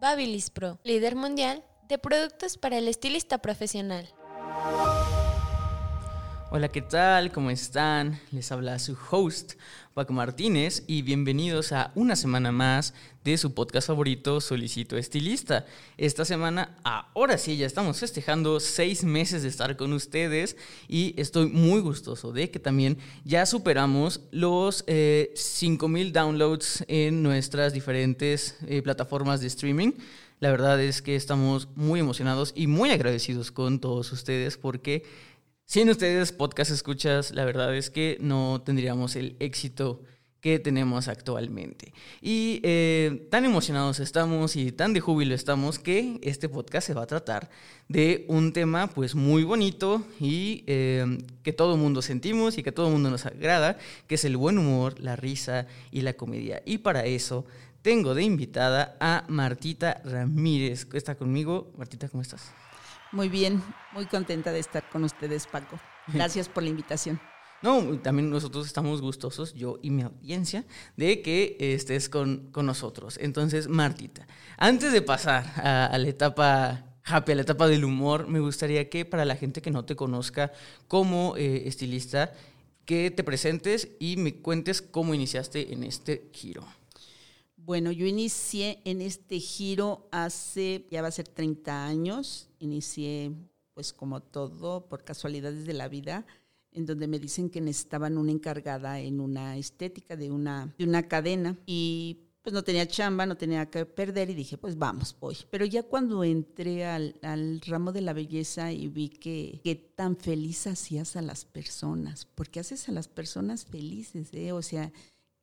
Babilis Pro, líder mundial de productos para el estilista profesional. Hola, ¿qué tal? ¿Cómo están? Les habla su host, Paco Martínez, y bienvenidos a una semana más de su podcast favorito, Solicito Estilista. Esta semana, ahora sí, ya estamos festejando seis meses de estar con ustedes y estoy muy gustoso de que también ya superamos los eh, 5000 downloads en nuestras diferentes eh, plataformas de streaming. La verdad es que estamos muy emocionados y muy agradecidos con todos ustedes porque sin ustedes, podcast escuchas, la verdad es que no tendríamos el éxito que tenemos actualmente. Y eh, tan emocionados estamos y tan de júbilo estamos que este podcast se va a tratar de un tema pues muy bonito y eh, que todo el mundo sentimos y que todo el mundo nos agrada, que es el buen humor, la risa y la comedia. Y para eso tengo de invitada a Martita Ramírez, que está conmigo. Martita, ¿cómo estás? Muy bien, muy contenta de estar con ustedes, Paco. Gracias por la invitación. No, también nosotros estamos gustosos, yo y mi audiencia, de que estés con, con nosotros. Entonces, Martita, antes de pasar a, a, la etapa happy, a la etapa del humor, me gustaría que para la gente que no te conozca como eh, estilista, que te presentes y me cuentes cómo iniciaste en este giro. Bueno, yo inicié en este giro hace, ya va a ser 30 años, inicié pues como todo, por casualidades de la vida, en donde me dicen que necesitaban una encargada en una estética de una, de una cadena y pues no tenía chamba, no tenía que perder y dije, pues vamos, voy. Pero ya cuando entré al, al ramo de la belleza y vi que, que, tan feliz hacías a las personas, porque haces a las personas felices, ¿eh? O sea,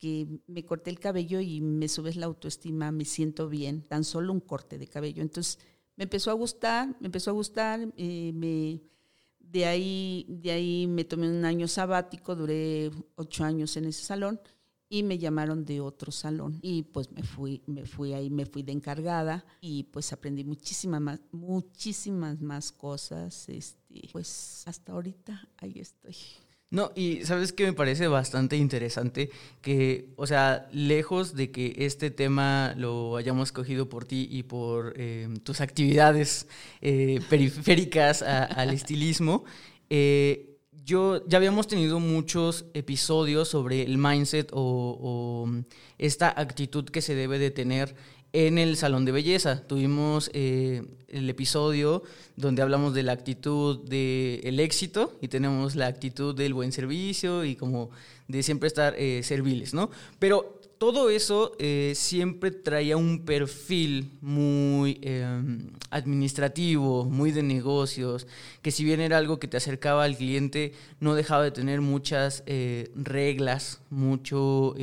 que me corté el cabello y me subes la autoestima, me siento bien, tan solo un corte de cabello. Entonces me empezó a gustar, me empezó a gustar, eh, me, de, ahí, de ahí me tomé un año sabático, duré ocho años en ese salón y me llamaron de otro salón y pues me fui, me fui ahí, me fui de encargada y pues aprendí muchísimas más, muchísimas más cosas, este, pues hasta ahorita ahí estoy. No, y sabes que me parece bastante interesante que, o sea, lejos de que este tema lo hayamos cogido por ti y por eh, tus actividades eh, periféricas a, al estilismo, eh, yo ya habíamos tenido muchos episodios sobre el mindset o, o, esta actitud que se debe de tener en el salón de belleza. Tuvimos eh, el episodio donde hablamos de la actitud del éxito y tenemos la actitud del buen servicio y como de siempre estar eh, serviles, ¿no? Pero todo eso eh, siempre traía un perfil muy eh, administrativo, muy de negocios, que si bien era algo que te acercaba al cliente, no dejaba de tener muchas eh, reglas, mucho,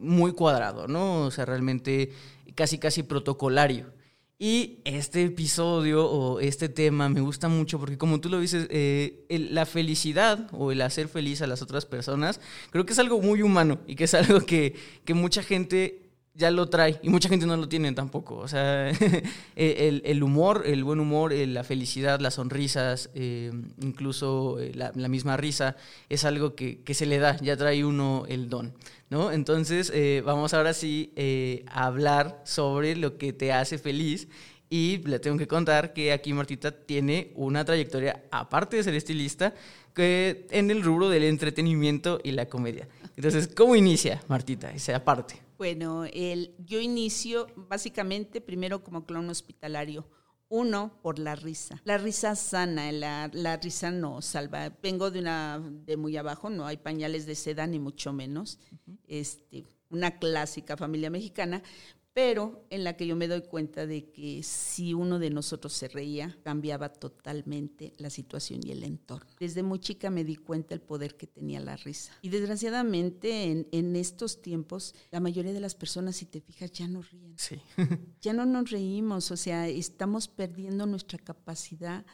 muy cuadrado, ¿no? O sea, realmente casi, casi protocolario. Y este episodio o este tema me gusta mucho porque como tú lo dices, eh, la felicidad o el hacer feliz a las otras personas, creo que es algo muy humano y que es algo que, que mucha gente ya lo trae y mucha gente no lo tiene tampoco. O sea, el, el, humor, el buen humor, la felicidad, las sonrisas, eh, incluso eh, la, misma risa, es algo que, que, se le da, ya trae uno el don. ¿no? Entonces, eh, vamos ahora sí eh, a hablar sobre lo que te hace feliz. Y le tengo que contar que aquí Martita tiene una trayectoria, aparte de ser estilista, que en el rubro del entretenimiento y la comedia. Entonces, ¿cómo inicia Martita esa parte? Bueno, el, yo inicio básicamente primero como clown hospitalario. Uno, por la risa. La risa sana, la, la, risa no salva. Vengo de una de muy abajo, no hay pañales de seda ni mucho menos. Uh -huh. Este, una clásica familia mexicana, pero en la que yo me doy cuenta de que si uno de nosotros se reía, cambiaba totalmente la situación y el entorno. Desde muy chica me di cuenta del poder que tenía la risa. Y desgraciadamente en, en estos tiempos, la mayoría de las personas, si te fijas, ya no ríen. Sí. ya no nos reímos, o sea, estamos perdiendo nuestra capacidad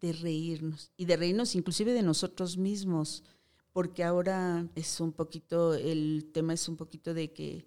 de reírnos y de reírnos inclusive de nosotros mismos, porque ahora es un poquito, el tema es un poquito de que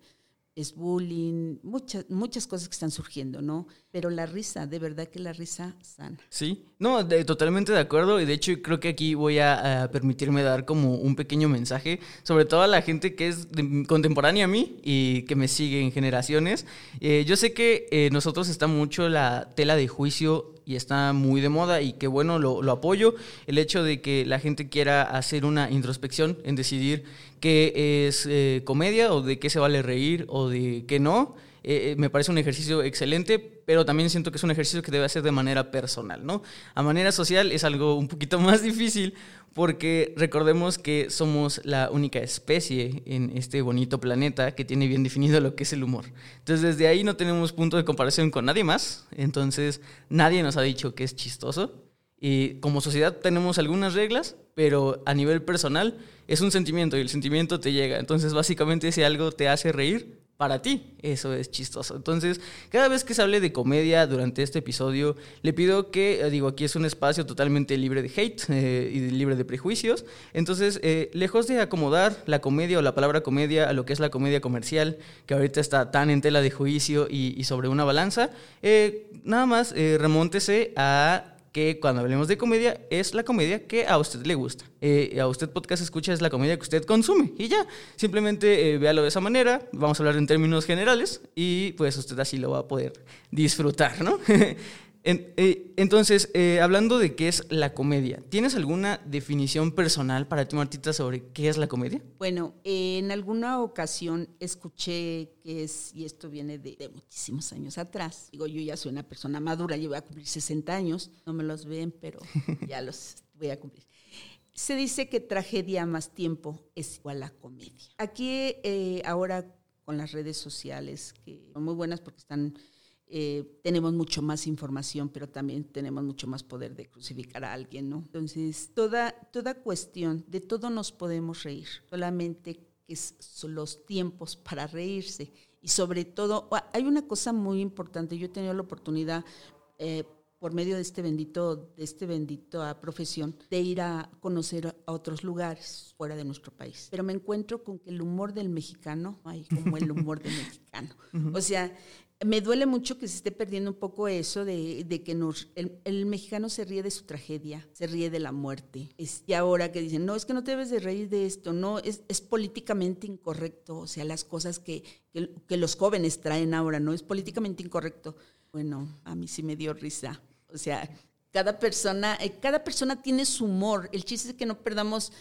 es bullying, muchas, muchas cosas que están surgiendo, ¿no? Pero la risa, de verdad que la risa sana. Sí, no, totalmente de acuerdo y de hecho creo que aquí voy a, permitirme dar como un pequeño mensaje, sobre todo a la gente que es contemporánea a mí y que me sigue en generaciones. Eh, yo sé que eh, nosotros está mucho la tela de juicio y está muy de moda y que bueno, lo, apoyo, el hecho de que la gente quiera hacer una introspección en decidir qué es eh, comedia o de qué se vale reír o de qué no. Eh, eh, me parece un ejercicio excelente, pero también siento que es un ejercicio que debe hacer de manera personal, ¿no? A manera social es algo un poquito más difícil porque recordemos que somos la única especie en este bonito planeta que tiene bien definido lo que es el humor. Entonces desde ahí no tenemos punto de comparación con nadie más, entonces nadie nos ha dicho que es chistoso y como sociedad tenemos algunas reglas, pero a nivel personal es un sentimiento y el sentimiento te llega. Entonces básicamente si algo te hace reír, para ti. Eso es chistoso. Entonces, cada vez que se hable de comedia durante este episodio, le pido que, eh, digo, aquí es un espacio totalmente libre de hate eh, y libre de prejuicios. Entonces, eh, lejos de acomodar la comedia o la palabra comedia a lo que es la comedia comercial, que ahorita está tan en tela de juicio y, sobre una balanza, nada más remóntese a que cuando hablemos de comedia es la comedia que a usted le gusta. Eh, a usted podcast escucha es la comedia que usted consume y ya, simplemente eh, véalo de esa manera, vamos a hablar en términos generales y pues usted así lo va a poder disfrutar, ¿no? Eh, entonces, eh, hablando de qué es la comedia, ¿tienes alguna definición personal para ti, Martita, sobre qué es la comedia? Bueno, en alguna ocasión escuché que es, y esto viene de, muchísimos años atrás, digo, yo ya soy una persona madura, yo voy a cumplir 60 años, no me los ven, pero ya los voy a cumplir. Se dice que tragedia más tiempo es igual a comedia. Aquí eh, ahora con las redes sociales, que son muy buenas porque están eh, tenemos mucho más información, pero también tenemos mucho más poder de crucificar a alguien, ¿no? Entonces, toda, toda cuestión, de todo nos podemos reír, solamente que son los tiempos para reírse. Y sobre todo, hay una cosa muy importante, yo he tenido la oportunidad, eh, por medio de este bendito, de este bendito profesión, de ir a conocer a otros lugares fuera de nuestro país. Pero me encuentro con que el humor del mexicano, ay, como el humor del mexicano. O sea, me duele mucho que se esté perdiendo un poco eso de, que nos, el, mexicano se ríe de su tragedia, se ríe de la muerte. y ahora que dicen, no, es que no te debes de reír de esto, no, es, políticamente incorrecto, o sea, las cosas que, que, los jóvenes traen ahora, ¿no? Es políticamente incorrecto. Bueno, a mí sí me dio risa. O sea, cada persona, eh, cada persona tiene su humor. El chiste es que no perdamos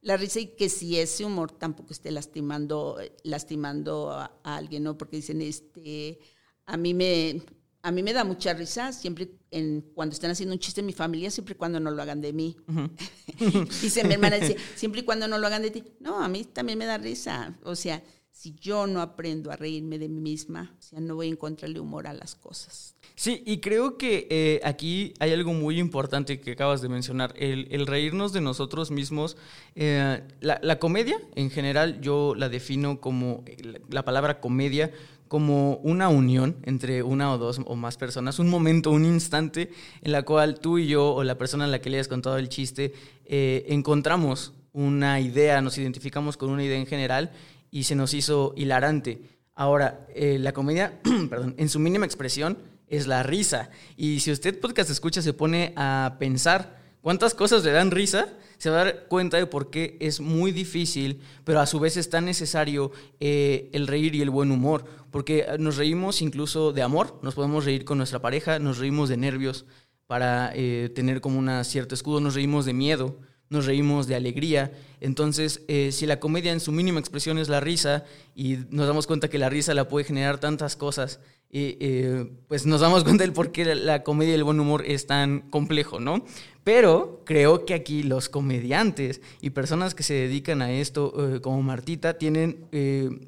la risa y que si ese humor tampoco esté lastimando, lastimando a, a alguien, ¿no? Porque dicen, este a mí me, a mí me da mucha risa siempre en, cuando están haciendo un chiste en mi familia, siempre y cuando no lo hagan de mí. dice mi hermana, dice, siempre y cuando no lo hagan de ti. No, a mí también me da risa. O sea, si yo no aprendo a reírme de mí misma, o sea, no voy a encontrarle humor a las cosas. Sí, y creo que eh, aquí hay algo muy importante que acabas de mencionar, el, reírnos de nosotros mismos. Eh, la, la, comedia, en general, yo la defino como la palabra comedia como una unión entre una o dos o más personas, un momento, un instante en la cual tú y yo o la persona a la que le hayas contado el chiste eh, encontramos una idea, nos identificamos con una idea en general y se nos hizo hilarante. Ahora, eh, la comedia, perdón, en su mínima expresión es la risa. Y si usted podcast escucha, se pone a pensar cuántas cosas le dan risa, se va a dar cuenta de por qué es muy difícil, pero a su vez es tan necesario eh, el reír y el buen humor, porque nos reímos incluso de amor, nos podemos reír con nuestra pareja, nos reímos de nervios para eh, tener como un cierto escudo, nos reímos de miedo, nos reímos de alegría. Entonces, eh, si la comedia en su mínima expresión es la risa y nos damos cuenta que la risa la puede generar tantas cosas, eh, pues nos damos cuenta del por qué la, comedia y el buen humor es tan complejo, ¿no? Pero creo que aquí los comediantes y personas que se dedican a esto, eh, como Martita, tienen,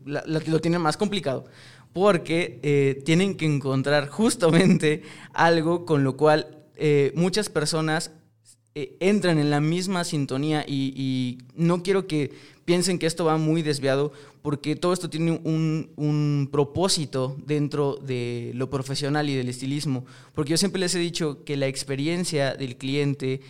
lo tienen más complicado porque eh, tienen que encontrar justamente algo con lo cual eh, muchas personas eh, entran en la misma sintonía y, no quiero que piensen que esto va muy desviado porque todo esto tiene un, un, propósito dentro de lo profesional y del estilismo. Porque yo siempre les he dicho que la experiencia del cliente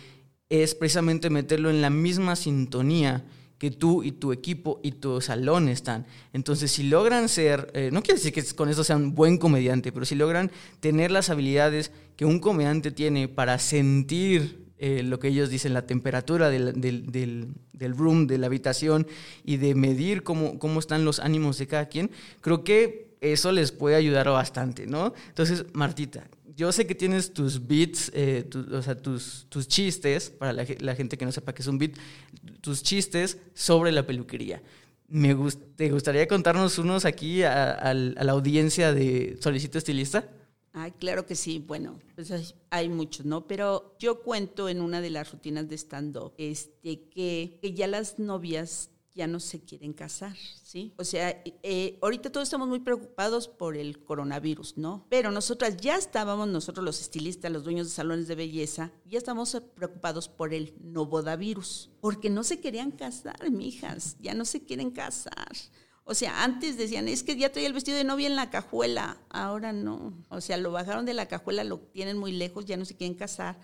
es precisamente meterlo en la misma sintonía que tú y tu equipo y tu salón están. Entonces, si logran ser, eh, no quiere decir que con eso sean buen comediante, pero si logran tener las habilidades que un comediante tiene para sentir eh, lo que ellos dicen, la temperatura del, del, del, room, de la habitación y de medir cómo, cómo están los ánimos de cada quien, creo que eso les puede ayudar bastante, ¿no? Entonces, Martita, yo sé que tienes tus beats, eh, o sea, tus, tus chistes, para la, gente que no sepa qué es un beat, tus chistes sobre la peluquería. Me ¿Te gustaría contarnos unos aquí a, la audiencia de Solicito Estilista? Ay, claro que sí. Bueno, pues hay, muchos, ¿no? Pero yo cuento en una de las rutinas de stand-up este, que, ya las novias ya no se quieren casar, ¿sí? O sea, eh, ahorita todos estamos muy preocupados por el coronavirus, ¿no? Pero nosotras ya estábamos, nosotros los estilistas, los dueños de salones de belleza, ya estamos preocupados por el novodavirus, porque no se querían casar, mijas, ya no se quieren casar. O sea, antes decían, es que ya traía el vestido de novia en la cajuela, ahora no. O sea, lo bajaron de la cajuela, lo tienen muy lejos, ya no se quieren casar.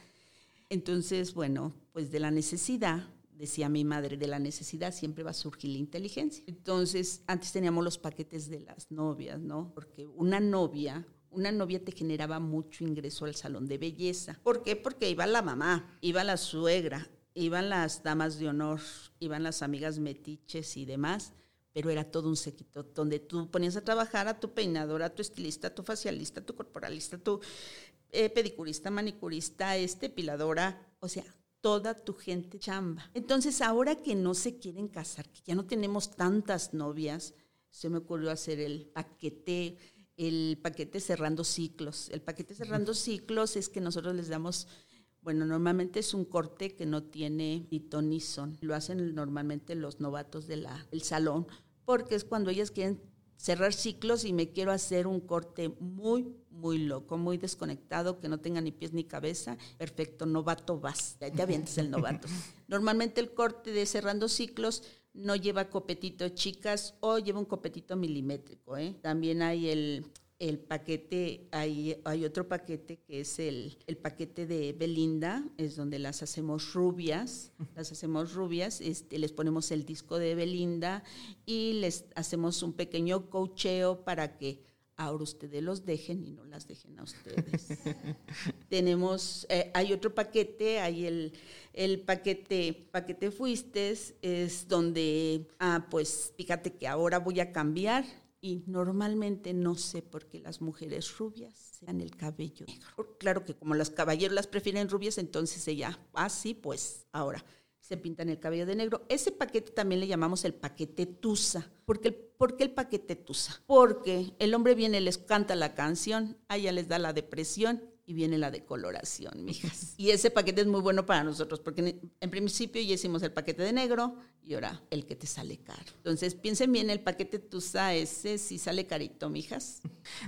Entonces, bueno, pues de la necesidad decía mi madre, de la necesidad siempre va a surgir la inteligencia. Entonces, antes teníamos los paquetes de las novias, ¿no? Porque una novia, una novia te generaba mucho ingreso al salón de belleza. ¿Por qué? Porque iba la mamá, iba la suegra, iban las damas de honor, iban las amigas metiches y demás, pero era todo un sequito donde tú ponías a trabajar a tu peinadora, a tu estilista, a tu facialista, a tu corporalista, a tu eh, pedicurista, manicurista, este, piladora, o sea, toda tu gente chamba. Entonces, ahora que no se quieren casar, que ya no tenemos tantas novias, se me ocurrió hacer el paquete, el paquete cerrando ciclos. El paquete cerrando ciclos es que nosotros les damos, bueno, normalmente es un corte que no tiene ni ton ni son. Lo hacen normalmente los novatos del salón, porque es cuando ellas quieren cerrar ciclos y me quiero hacer un corte muy, muy loco, muy desconectado, que no tenga ni pies ni cabeza. Perfecto, novato vas. Ya, ya vienes el novato. Normalmente el corte de cerrando ciclos no lleva copetito chicas o lleva un copetito milimétrico. ¿eh? También hay el el paquete, hay, hay otro paquete que es el, el, paquete de Belinda, es donde las hacemos rubias, las hacemos rubias, este, les ponemos el disco de Belinda y les hacemos un pequeño cocheo para que ahora ustedes los dejen y no las dejen a ustedes. Tenemos, eh, hay otro paquete, hay el, el paquete, paquete fuistes, es donde, ah, pues fíjate que ahora voy a cambiar y normalmente no sé por qué las mujeres rubias sean el cabello negro. Claro que como los caballeros las prefieren rubias, entonces ella, ah, sí, pues ahora se pintan el cabello de negro. Ese paquete también le llamamos el paquete Tusa. ¿Por qué, ¿Por qué el paquete Tusa? Porque el hombre viene, les canta la canción, a ella les da la depresión y viene la decoloración, mijas. Y ese paquete es muy bueno para nosotros, porque en principio ya hicimos el paquete de negro y ahora el que te sale caro. Entonces, piensen bien, el paquete Tusa ese si sale carito, mijas.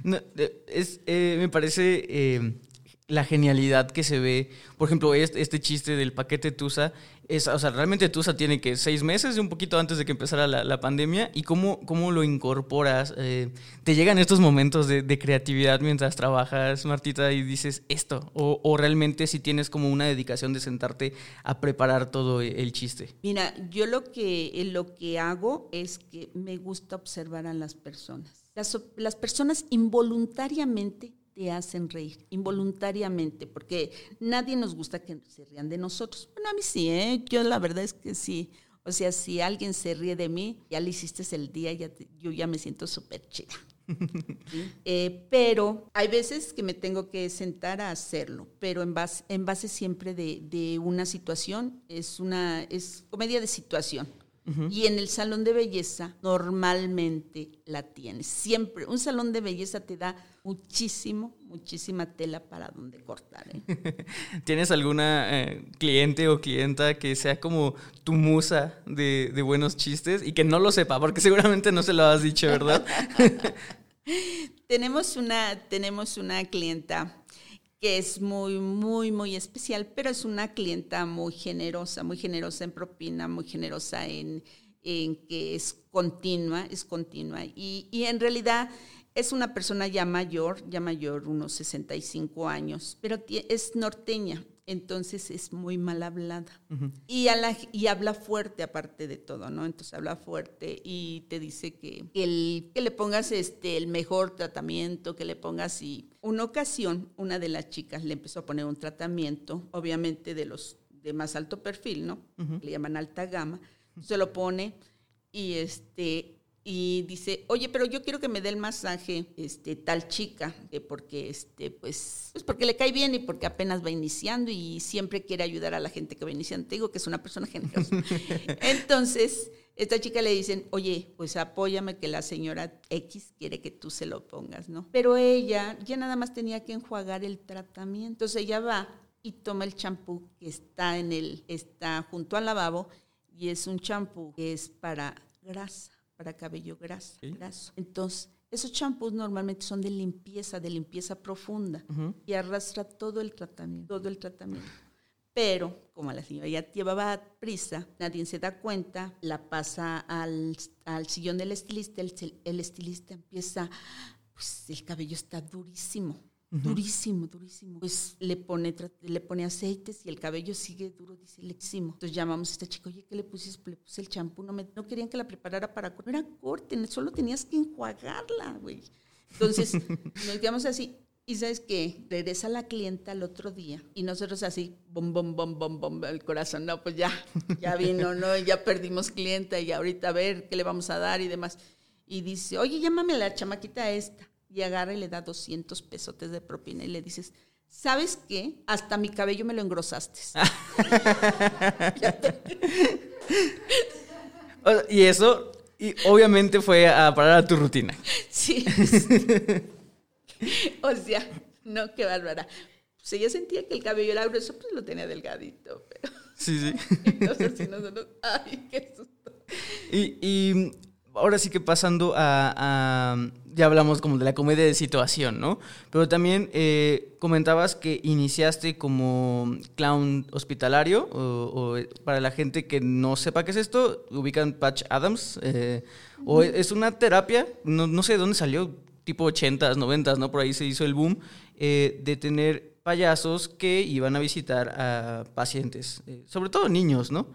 No, es, eh, me parece eh, la genialidad que se ve. Por ejemplo, este, chiste del paquete Tusa es, o sea, realmente Tusa tiene que seis meses, un poquito antes de que empezara la, pandemia, y cómo, cómo lo incorporas. Eh, te llegan estos momentos de, creatividad mientras trabajas, Martita, y dices esto, o, o, realmente si tienes como una dedicación de sentarte a preparar todo el chiste. Mira, yo lo que, eh, lo que hago es que me gusta observar a las personas. Las, las personas involuntariamente te hacen reír involuntariamente, porque nadie nos gusta que se rían de nosotros. Bueno, a mí sí, ¿eh? yo la verdad es que sí. O sea, si alguien se ríe de mí, ya le hiciste el día, ya yo ya me siento súper chida. Eh, pero hay veces que me tengo que sentar a hacerlo, pero en base, en base siempre de, de una situación, es una es comedia de situación. Y en el salón de belleza normalmente la tienes. Siempre, un salón de belleza te da muchísimo, muchísima tela para donde cortar. ¿eh? ¿Tienes alguna eh, cliente o clienta que sea como tu musa de, buenos chistes y que no lo sepa? Porque seguramente no se lo has dicho, ¿verdad? tenemos una, tenemos una clienta que es muy, muy, muy especial, pero es una clienta muy generosa, muy generosa en propina, muy generosa en, en que es continua, es continua. Y, y, en realidad es una persona ya mayor, ya mayor, unos 65 años, pero es norteña entonces es muy mal hablada. y, a la, y habla fuerte aparte de todo, ¿no? Entonces habla fuerte y te dice que, el, que le pongas este, el mejor tratamiento, que le pongas y una ocasión una de las chicas le empezó a poner un tratamiento, obviamente de los de más alto perfil, ¿no? Le llaman alta gama. Se lo pone y este y dice, oye, pero yo quiero que me dé el masaje este, tal chica, porque, este, pues, pues porque le cae bien y porque apenas va iniciando y siempre quiere ayudar a la gente que va iniciando. Te digo que es una persona generosa. Entonces, esta chica le dicen, oye, pues apóyame que la señora X quiere que tú se lo pongas, ¿no? Pero ella ya nada más tenía que enjuagar el tratamiento. Entonces ella va y toma el champú que está en el, está junto al lavabo y es un champú que es para grasa para cabello graso. graso. Entonces, esos champús normalmente son de limpieza, de limpieza profunda y arrastra todo el tratamiento, todo el tratamiento. Pero como la señora ya llevaba prisa, nadie se da cuenta, la pasa al, al sillón del estilista, el, el estilista empieza, pues el cabello está durísimo, Durísimo, durísimo. Pues le pone, le pone aceites y el cabello sigue duro, dice lejísimo. Entonces llamamos a esta chica, oye, ¿qué le pusiste? Le puse el champú, no, me, no querían que la preparara para corte. No era corte, solo tenías que enjuagarla, güey. Entonces nos quedamos así. Y sabes qué, regresa la clienta al otro día y nosotros así, bom, bom, bom, bom, bom, el corazón, no, pues ya, ya vino, no, ya perdimos clienta y ahorita a ver qué le vamos a dar y demás. Y dice, oye, llámame a la chamaquita esta y agarra y le da 200 pesotes de propina y le dices, ¿sabes qué? Hasta mi cabello me lo engrosaste. y eso, y obviamente fue a parar a tu rutina. Sí. o sea, no, qué bárbara. Pues ella sentía que el cabello era grueso, pues lo tenía delgadito, pero... Sí, sí. Entonces, nosotros, ay, qué susto. Y, y ahora sí que pasando a, ya hablamos como de la comedia de situación, ¿no? Pero también eh, comentabas que iniciaste como clown hospitalario, o, para la gente que no sepa qué es esto, ubican Patch Adams, eh, o es una terapia, no, no, sé de dónde salió, tipo 80s, 90s, ¿no? Por ahí se hizo el boom, eh, de tener payasos que iban a visitar a pacientes, sobre todo niños, ¿no?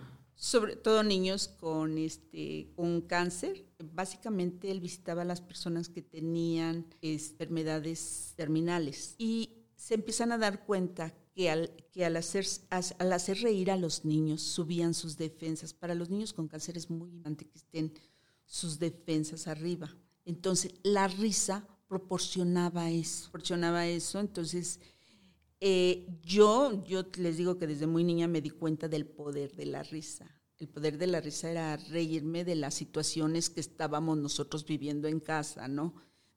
sobre todo niños con este con cáncer. Básicamente él visitaba a las personas que tenían enfermedades terminales y se empiezan a dar cuenta que al, que al, hacer, al hacer reír a los niños subían sus defensas. Para los niños con cáncer es muy importante que estén sus defensas arriba. Entonces la risa proporcionaba eso, proporcionaba eso. Entonces eh, yo, yo les digo que desde muy niña me di cuenta del poder de la risa. El poder de la risa era reírme de las situaciones que estábamos nosotros viviendo en casa, ¿no?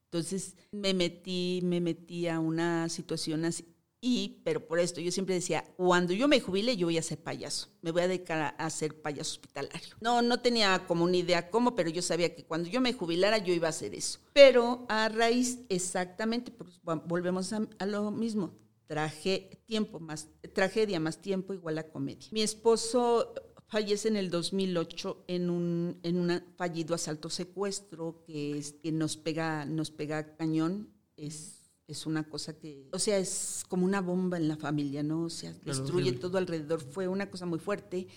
Entonces me metí, me metí a una situación así. Y, pero por esto, yo siempre decía, cuando yo me jubile, yo voy a ser payaso. Me voy a dedicar a, ser payaso hospitalario. No, no tenía como una idea cómo, pero yo sabía que cuando yo me jubilara, yo iba a hacer eso. Pero a raíz, exactamente, pues, volvemos a lo mismo traje tiempo más, tragedia más tiempo igual a comedia. Mi esposo fallece en el 2008 en un, en un fallido asalto secuestro que, es, que nos pega nos pega cañón es es una cosa que, o sea, es como una bomba en la familia, ¿no? O sea, destruye todo alrededor. Fue una cosa muy fuerte.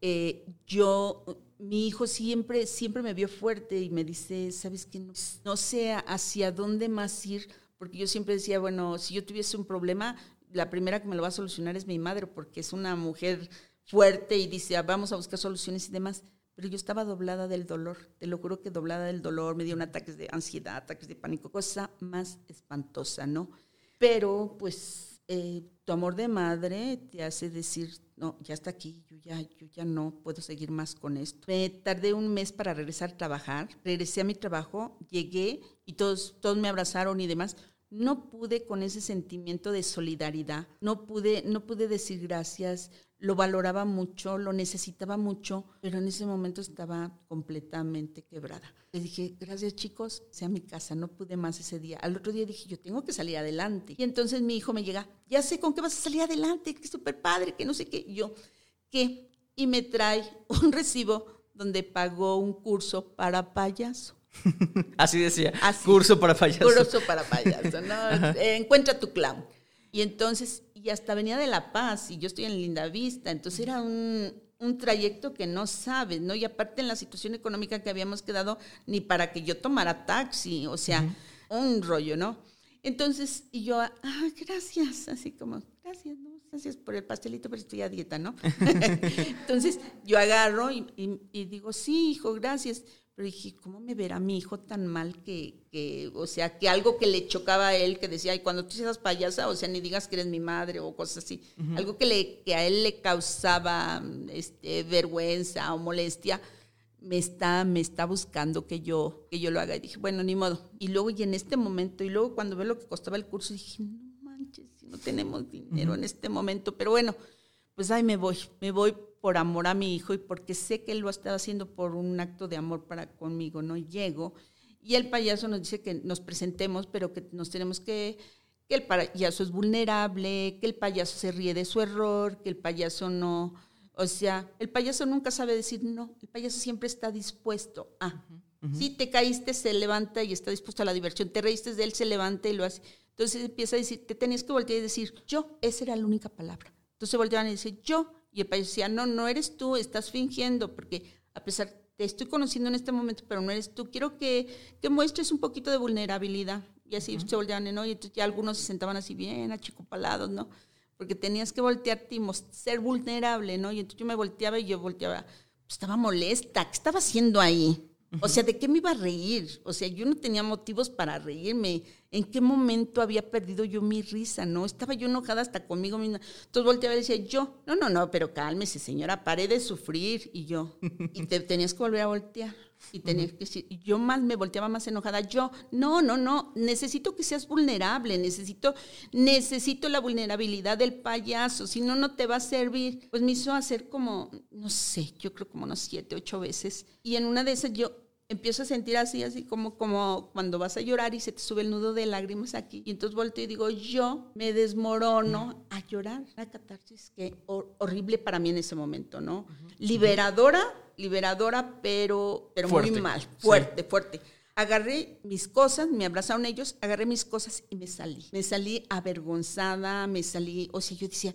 Eh, yo, mi hijo siempre, siempre me vio fuerte y me dice, ¿sabes qué? No, no sé hacia dónde más ir porque yo siempre decía, bueno, si yo tuviese un problema, la primera que me lo va a solucionar es mi madre, porque es una mujer fuerte y dice, ah, vamos a buscar soluciones y demás. Pero yo estaba doblada del dolor, te lo juro que doblada del dolor, me dio un ataques de ansiedad, ataques de pánico, cosa más espantosa, ¿no? Pero pues eh, tu amor de madre te hace decir, no, ya está aquí, yo ya, yo ya no puedo seguir más con esto. Me tardé un mes para regresar a trabajar, regresé a mi trabajo, llegué y todos, todos me abrazaron y demás, no pude con ese sentimiento de solidaridad, no pude, no pude decir gracias, lo valoraba mucho, lo necesitaba mucho, pero en ese momento estaba completamente quebrada. Le dije, gracias chicos, sea mi casa, no pude más ese día. Al otro día dije, yo tengo que salir adelante. Y entonces mi hijo me llega, ya sé con qué vas a salir adelante, que súper padre, que no sé qué. Y yo, ¿qué? Y me trae un recibo donde pagó un curso para payaso. Así decía, curso para payaso. Curso para payaso, ¿no? Encuentra tu clown. Y entonces, y hasta venía de La Paz, y yo estoy en Linda Vista, entonces era un, un trayecto que no sabes, ¿no? Y aparte en la situación económica que habíamos quedado, ni para que yo tomara taxi, o sea, un rollo, ¿no? Entonces, y yo, ah, gracias, así como, gracias, ¿no? Gracias por el pastelito, pero estoy a dieta, ¿no? Entonces, yo agarro y, y digo, sí, hijo, gracias. Pero dije, ¿cómo me verá mi hijo tan mal que, o sea, que algo que le chocaba a él, que decía, ay, cuando tú seas payasa, o sea, ni digas que eres mi madre o cosas así, algo que, le, que a él le causaba este, vergüenza o molestia, me está, me está buscando que yo, que yo lo haga. Y dije, bueno, ni modo. Y luego, y en este momento, y luego cuando veo lo que costaba el curso, dije, no manches, no tenemos dinero en este momento, pero bueno, pues ahí me voy, me voy por amor a mi hijo y porque sé que él lo estaba haciendo por un acto de amor para conmigo, ¿no? Llego y el payaso nos dice que nos presentemos, pero que nos tenemos que, que el payaso es vulnerable, que el payaso se ríe de su error, que el payaso no, o sea, el payaso nunca sabe decir no, el payaso siempre está dispuesto a. Si te caíste, se levanta y está dispuesto a la diversión. Te reíste de él, se levanta y lo hace. Entonces empieza a decir, te tenías que voltear y decir, yo, esa era la única palabra. Entonces volteaban y dice, yo, y el payaso decía, no, no eres tú, estás fingiendo, porque a pesar, te estoy conociendo en este momento, pero no eres tú. Quiero que, que muestres un poquito de vulnerabilidad. Y así se volteaban, ¿no? Y entonces ya algunos se sentaban así bien achicopalados, ¿no? Porque tenías que voltearte y ser vulnerable, ¿no? Y entonces yo me volteaba y yo volteaba, estaba molesta, ¿qué estaba haciendo ahí? O sea, ¿de qué me iba a reír? O sea, yo no tenía motivos para reírme. ¿En qué momento había perdido yo mi risa? ¿No? Estaba yo enojada hasta conmigo misma. Entonces volteaba y decía, yo, no, no, no, pero cálmese, señora, paré de sufrir. Y yo, y te tenías que volver a voltear. Y tenías que decir, yo más me volteaba más enojada. Yo, no, no, no, necesito que seas vulnerable, necesito, necesito la vulnerabilidad del payaso, si no, no te va a servir. Pues me hizo hacer como, no sé, yo creo como unos siete, ocho veces. Y en una de esas yo empiezo a sentir así, así como, como cuando vas a llorar y se te sube el nudo de lágrimas aquí. Y entonces volteo y digo, yo me desmorono a llorar. La catarsis que horrible para mí en ese momento, ¿no? Liberadora, liberadora, pero, pero muy mal, fuerte, fuerte. Agarré mis cosas, me abrazaron ellos, agarré mis cosas y me salí. Me salí avergonzada, me salí, o sea, yo decía,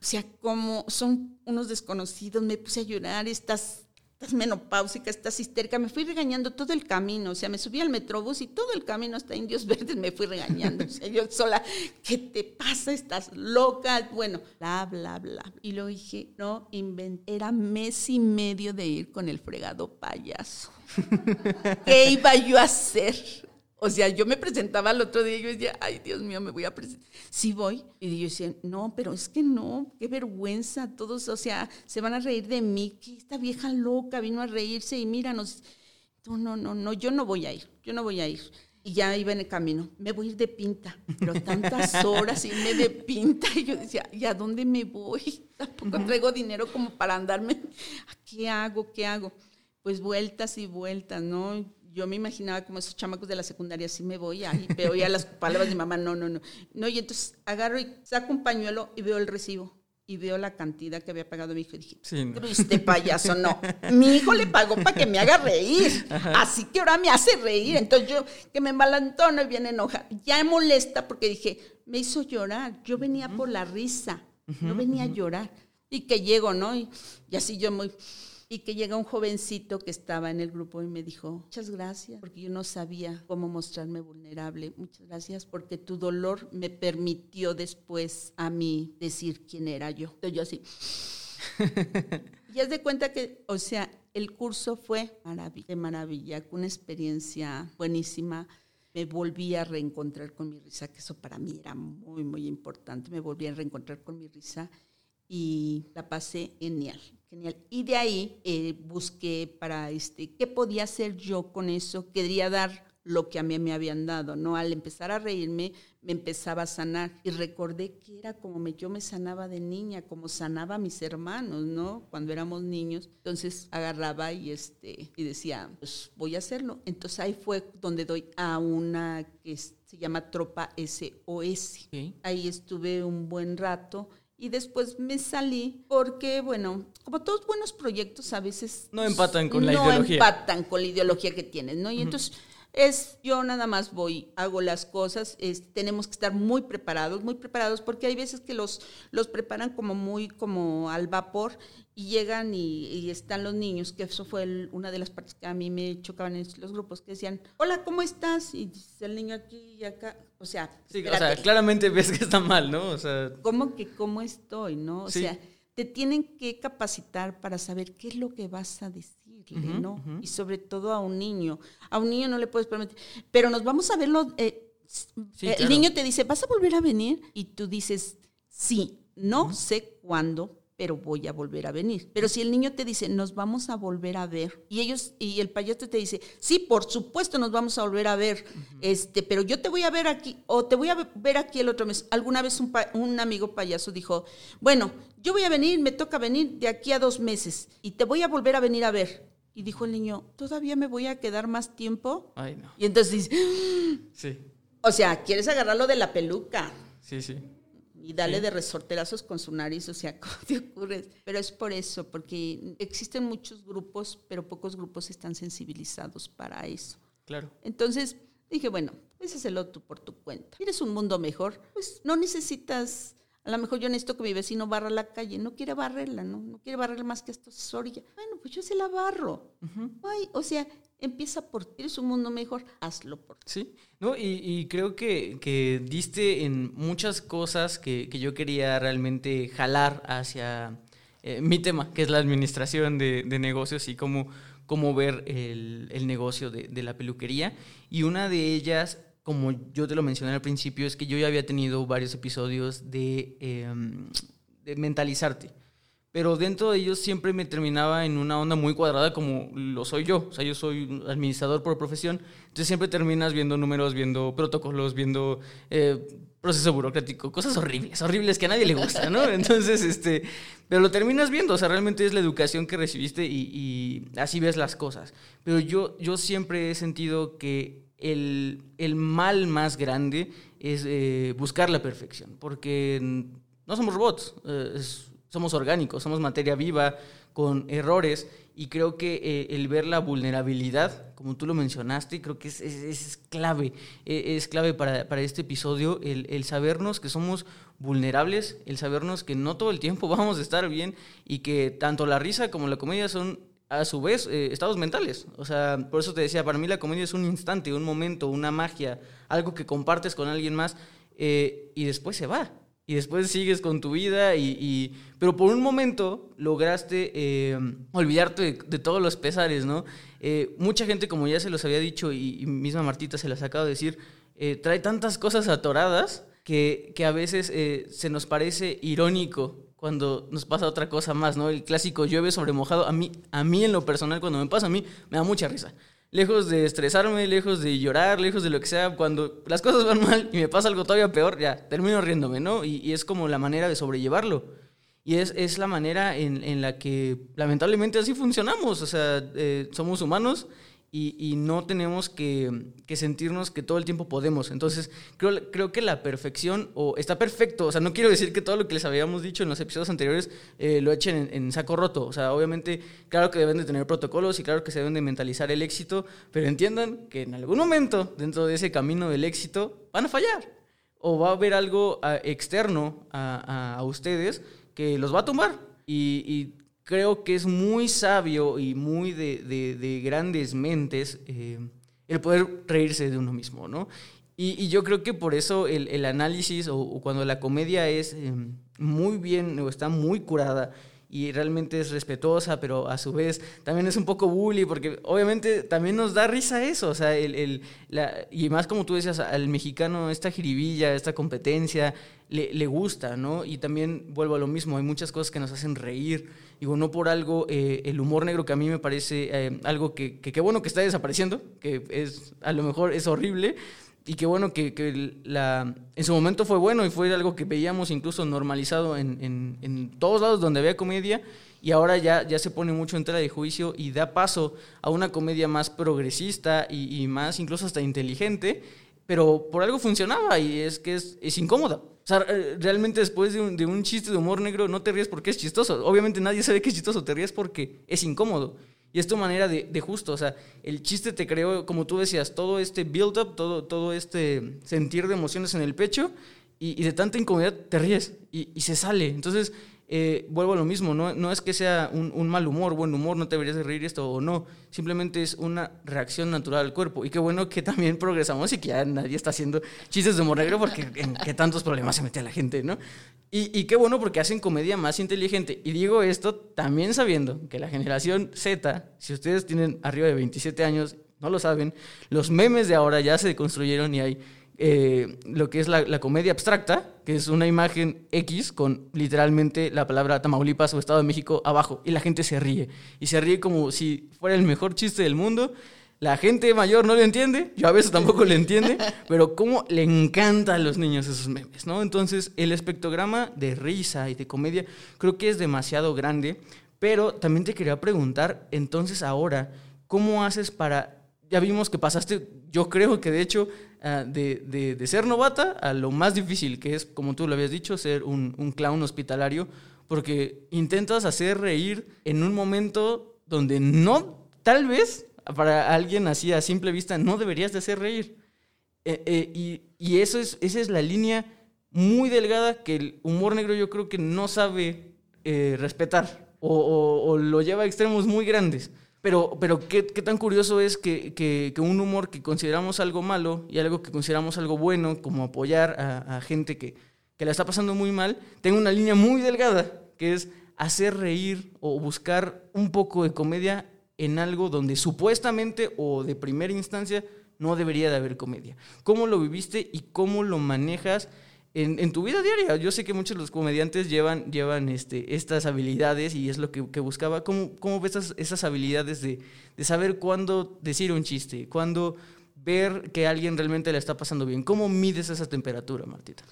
o sea, como son unos desconocidos, me puse a llorar, estas estás menopáusica, estás histérica. Me fui regañando todo el camino, o sea, me subí al metrobús y todo el camino hasta Indios Verdes me fui regañando. O sea, yo sola, ¿qué te pasa? ¿Estás loca? Bueno, bla, bla, bla. Y lo dije, no inventé. Era mes y medio de ir con el fregado payaso. ¿Qué iba yo a hacer? O sea, yo me presentaba el otro día y yo decía, ay, Dios mío, me voy a presentar. Sí voy. Y yo decía, no, pero es que no, qué vergüenza. Todos, o sea, se van a reír de mí, que esta vieja loca vino a reírse y míranos. No, no, no, no, yo no voy a ir, yo no voy a ir. Y ya iba en el camino, me voy a ir de pinta, pero tantas horas irme de pinta. Y yo decía, ¿y a dónde me voy? Tampoco traigo dinero como para andarme. ¿Qué hago? ¿Qué hago? Pues vueltas y vueltas, ¿no? Yo me imaginaba como esos chamacos de la secundaria, así me voy, ahí veo ya las palabras de mamá, no, no, no. No, y entonces agarro y saco un pañuelo y veo el recibo y veo la cantidad que había pagado mi hijo y dije, sí, este payaso, no. Mi hijo le pagó para que me haga reír, así que ahora me hace reír. Entonces yo, que me malantono y bien enoja, ya molesta porque dije, me hizo llorar, yo venía por la risa, no venía a llorar. Y que llego, ¿no? y así yo muy y que llega un jovencito que estaba en el grupo y me dijo, muchas gracias, porque yo no sabía cómo mostrarme vulnerable. Muchas gracias porque tu dolor me permitió después a mí decir quién era yo. Entonces yo así. y haz de cuenta que, o sea, el curso fue maravilla, de maravilla, una experiencia buenísima. Me volví a reencontrar con mi risa, que eso para mí era muy, muy importante. Me volví a reencontrar con mi risa y la pasé genial, genial. Y de ahí eh, busqué para este, qué podía hacer yo con eso. Quería dar lo que a mí me habían dado, ¿no? Al empezar a reírme, me empezaba a sanar. Y recordé que era como me, yo me sanaba de niña, como sanaba a mis hermanos, ¿no? Cuando éramos niños. Entonces agarraba y, este, y decía, pues voy a hacerlo. Entonces ahí fue donde doy a una que se llama Tropa SOS. Ahí estuve un buen rato y después me salí porque, bueno, como todos buenos proyectos a veces... No empatan con la ideología. No empatan con la ideología que tienes, ¿no? Y entonces es yo nada más voy, hago las cosas, tenemos que estar muy preparados, muy preparados, porque hay veces que los, los preparan como muy como al vapor y llegan y, están los niños, que eso fue una de las partes que a mí me chocaban en los grupos, que decían, hola, ¿cómo estás? Y dice el niño aquí y acá, o sea... Sí, o sea, claramente ves que está mal, ¿no? O sea... ¿Cómo que cómo estoy, no? O sea, te tienen que capacitar para saber qué es lo que vas a decir ¿no? Y sobre todo a un niño. A un niño no le puedes permitir. Pero nos vamos a verlo. Eh, eh, el niño te dice, ¿vas a volver a venir? Y tú dices, sí, no sé cuándo, pero voy a volver a venir. Pero si el niño te dice, nos vamos a volver a ver, y ellos, y el payaso te dice, sí, por supuesto nos vamos a volver a ver, este, pero yo te voy a ver aquí, o te voy a ver aquí el otro mes. Alguna vez un, un amigo payaso dijo, bueno, yo voy a venir, me toca venir de aquí a dos meses, y te voy a volver a venir a ver. Y dijo el niño, ¿todavía me voy a quedar más tiempo? Ay, no. Y entonces dice, sí. O sea, quieres agarrarlo de la peluca. Sí, sí. Y darle de resorterazos con su nariz, o sea, ¿cómo te ocurre? Pero es por eso, porque existen muchos grupos, pero pocos grupos están sensibilizados para eso. Claro. Entonces dije, bueno, ese es el otro por tu cuenta. ¿Quieres un mundo mejor? Pues no necesitas a lo mejor yo necesito que mi vecino barra la calle. No quiere barrerla, ¿no? No quiere barrerla más que esto Soria. Bueno, pues yo se la barro. Ay, o sea, empieza por ti. Eres un mundo mejor, hazlo por ti. Sí, no, y, creo que, que, diste en muchas cosas que, que yo quería realmente jalar hacia eh, mi tema, que es la administración de, de negocios y cómo, cómo ver el, el negocio de, de la peluquería. Y una de ellas como yo te lo mencioné al principio, es que yo ya había tenido varios episodios de, em, de mentalizarte. Pero dentro de ellos siempre me terminaba en una onda muy cuadrada como lo soy yo. O sea, yo soy administrador por profesión. Entonces siempre terminas viendo números, viendo protocolos, viendo eh, proceso burocrático, cosas horribles, horribles que a nadie le gusta, ¿no? Entonces, este, pero lo terminas viendo. O sea, realmente es la educación que recibiste y, así ves las cosas. Pero yo, yo siempre he sentido que el, el mal más grande es eh, buscar la perfección, porque no somos robots, eh, somos orgánicos, somos materia viva con errores y creo que eh, el ver la vulnerabilidad, como tú lo mencionaste, creo que es, clave, e, es clave para, para este episodio, el, el, sabernos que somos vulnerables, el sabernos que no todo el tiempo vamos a estar bien y que tanto la risa como la comedia son a su vez, eh, estados mentales. O sea, por eso te decía, para mí la comedia es un instante, un momento, una magia, algo que compartes con alguien más eh, y después se va. Y después sigues con tu vida y... pero por un momento lograste eh, olvidarte de, todos los pesares, ¿no? mucha gente, como ya se los había dicho y, misma Martita se las acaba de decir, trae tantas cosas atoradas que, que a veces se nos parece irónico cuando nos pasa otra cosa más, ¿no? El clásico llueve sobre mojado, a mí, a mí en lo personal, cuando me pasa a mí, me da mucha risa. Lejos de estresarme, lejos de llorar, lejos de lo que sea, cuando las cosas van mal y me pasa algo todavía peor, ya, termino riéndome, ¿no? Y, es como la manera de sobrellevarlo. Y es, es la manera en, en, la que lamentablemente así funcionamos, o sea, eh, somos humanos y, no tenemos que, sentirnos que todo el tiempo podemos. Entonces, creo, creo que la perfección, o está perfecto, o sea, no quiero decir que todo lo que les habíamos dicho en los episodios anteriores eh, lo echen en, saco roto. O sea, obviamente, claro que deben de tener protocolos y claro que se deben de mentalizar el éxito, pero entiendan que en algún momento, dentro de ese camino del éxito, van a fallar. O va a haber algo ah, externo a, a, ustedes que los va a tumbar. Y creo que es muy sabio y muy de, grandes mentes eh, el poder reírse de uno mismo, ¿no? Y, yo creo que por eso el, análisis o, cuando la comedia es eh, muy bien o está muy curada y realmente es respetuosa, pero a su vez también es un poco bully, porque obviamente también nos da risa eso, o sea, el, el la, y más como tú decías, al mexicano esta jiribilla, esta competencia, le, le, gusta, ¿no? Y también vuelvo a lo mismo, hay muchas cosas que nos hacen reír, digo, no por algo, eh, el humor negro que a mí me parece eh, algo que qué bueno que está desapareciendo, que es, a lo mejor es horrible, y qué bueno que, que, la, en su momento fue bueno y fue algo que veíamos incluso normalizado en, en, en, todos lados donde había comedia y ahora ya, ya se pone mucho en tela de juicio y da paso a una comedia más progresista y, y más incluso hasta inteligente, pero por algo funcionaba y es que es, es incómoda. O sea, realmente después de un, de un chiste de humor negro no te ríes porque es chistoso. Obviamente nadie sabe que es chistoso, te ríes porque es incómodo. Y es tu manera de, de, justo, o sea, el chiste te creó, como tú decías, todo este build-up, todo, todo este sentir de emociones en el pecho y, de tanta incomodidad te ríes y se sale. Entonces, eh, vuelvo a lo mismo, no, no es que sea un, un, mal humor, buen humor, no te deberías de reír esto o no, simplemente es una reacción natural al cuerpo. Y qué bueno que también progresamos y que ya nadie está haciendo chistes de humor negro porque en qué tantos problemas se mete la gente, ¿no? Y, y, qué bueno porque hacen comedia más inteligente. Y digo esto también sabiendo que la generación Z, si ustedes tienen arriba de 27 años, no lo saben, los memes de ahora ya se construyeron y hay eh, lo que es la, la, comedia abstracta, que es una imagen X con literalmente la palabra Tamaulipas o Estado de México abajo, y la gente se ríe. Y se ríe como si fuera el mejor chiste del mundo. La gente mayor no lo entiende, yo a veces tampoco lo entiende, pero cómo le encantan a los niños esos memes, ¿no? Entonces, el espectrograma de risa y de comedia creo que es demasiado grande, pero también te quería preguntar, entonces ahora, ¿cómo haces para... Ya vimos que pasaste, yo creo que de hecho Uh, de, de, de, ser novata a lo más difícil, que es, como tú lo habías dicho, ser un, clown hospitalario, porque intentas hacer reír en un momento donde no, tal vez, para alguien así a simple vista, no deberías de hacer reír. Eh, eh, y, y eso es, esa es la línea muy delgada que el humor negro yo creo que no sabe eh, respetar o lo lleva a extremos muy grandes. Pero, pero ¿qué, tan curioso es que, que, que, un humor que consideramos algo malo y algo que consideramos algo bueno, como apoyar a, a gente que, que, la está pasando muy mal, tenga una línea muy delgada, que es hacer reír o buscar un poco de comedia en algo donde supuestamente o de primera instancia no debería de haber comedia. ¿Cómo lo viviste y cómo lo manejas? En, en, tu vida diaria. Yo sé que muchos de los comediantes llevan, llevan este, estas habilidades y es lo que, que buscaba. ¿Cómo, cómo ves esas, esas habilidades de, de, saber cuándo decir un chiste, cuándo ver que alguien realmente le está pasando bien? ¿Cómo mides esa temperatura, Martita?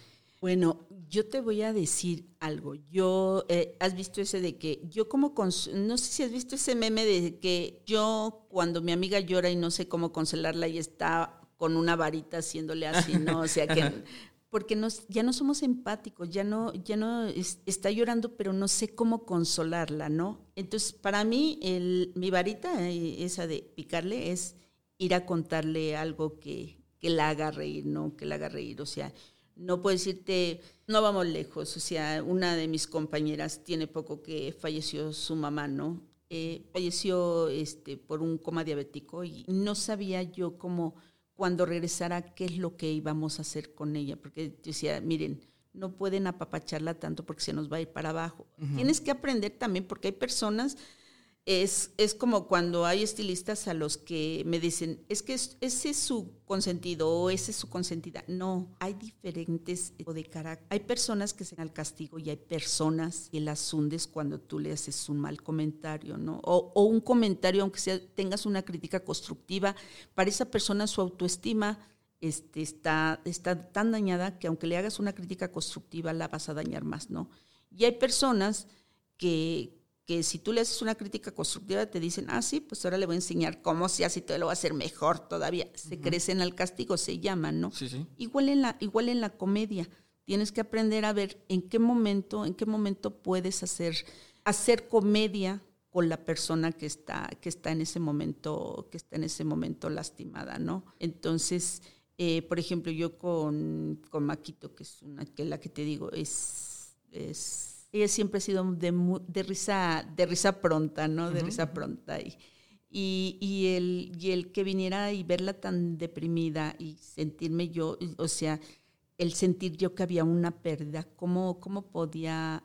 Bueno, yo te voy a decir algo. Yo, eh, has visto ese de que yo como, no sé si has visto ese meme de que yo cuando mi amiga llora y no sé cómo consolarla y está con una varita haciéndole así, ¿no? O sea, que porque nos, ya no somos empáticos, ya no, ya no es, está llorando, pero no sé cómo consolarla, ¿no? Entonces, para mí, el, mi varita, eh, esa de picarle, es ir a contarle algo que, que la haga reír, ¿no? Que la haga reír, o sea, no puedo decirte, no vamos lejos, o sea, una de mis compañeras tiene poco que falleció su mamá, ¿no? Eh, falleció este, por un coma diabético y no sabía yo cómo cuando regresara qué es lo que íbamos a hacer con ella, porque decía, miren, no pueden apapacharla tanto porque se nos va a ir para abajo. Uh -huh. Tienes que aprender también porque hay personas, es, es como cuando hay estilistas a los que me dicen, es que es, ese es su consentido o ese es su consentida. No, hay diferentes tipos de carácter. Hay personas que se dan al castigo y hay personas que las hundes cuando tú le haces un mal comentario, ¿no? O, o un comentario, aunque sea, tengas una crítica constructiva, para esa persona su autoestima este, está, está tan dañada que aunque le hagas una crítica constructiva la vas a dañar más, ¿no? Y hay personas que, que si tú le haces una crítica constructiva te dicen, ah, sí, pues ahora le voy a enseñar cómo se hace y te lo va a hacer mejor todavía. Se uh -huh. crecen al castigo, se llaman, ¿no? Sí, sí. Igual, en la, igual en la comedia. Tienes que aprender a ver en qué momento, en qué momento puedes hacer, hacer comedia con la persona que está, que está en ese momento, que está en ese momento lastimada, ¿no? Entonces, eh, por ejemplo, yo con, con Maquito, que es una, que la que te digo, es, es ella siempre ha sido de, de, risa, de risa pronta, ¿no? De uh -huh. risa pronta. Y, y, y, el, y el que viniera y verla tan deprimida y sentirme yo, o sea, el sentir yo que había una pérdida, cómo, cómo podía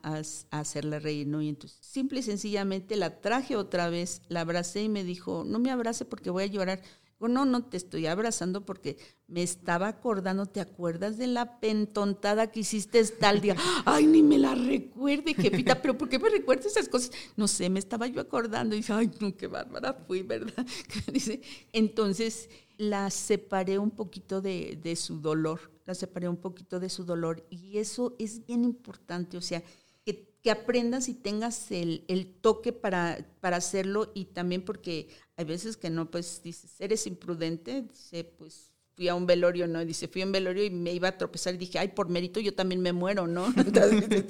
hacerla reír, ¿no? Y entonces, simple y sencillamente la traje otra vez, la abracé y me dijo, no me abrace porque voy a llorar. Digo, no, no te estoy abrazando porque me estaba acordando, ¿te acuerdas de la pentontada que hiciste tal día? Ay, ni me la recuerde, jefita, pero ¿por qué me recuerdas esas cosas? No sé, me estaba yo acordando y dice, ay, no, qué bárbara fui, ¿verdad? Dice, entonces la separé un poquito de, de su dolor la separé un poquito de su dolor y eso es bien importante, o sea, que, que aprendas y tengas el, el toque para, para, hacerlo y también porque hay veces que no, pues dices, eres imprudente, dice, pues fui a un velorio, ¿no? Dice, fui a un velorio y me iba a tropezar y dije, ay, por mérito yo también me muero, ¿no? Entonces,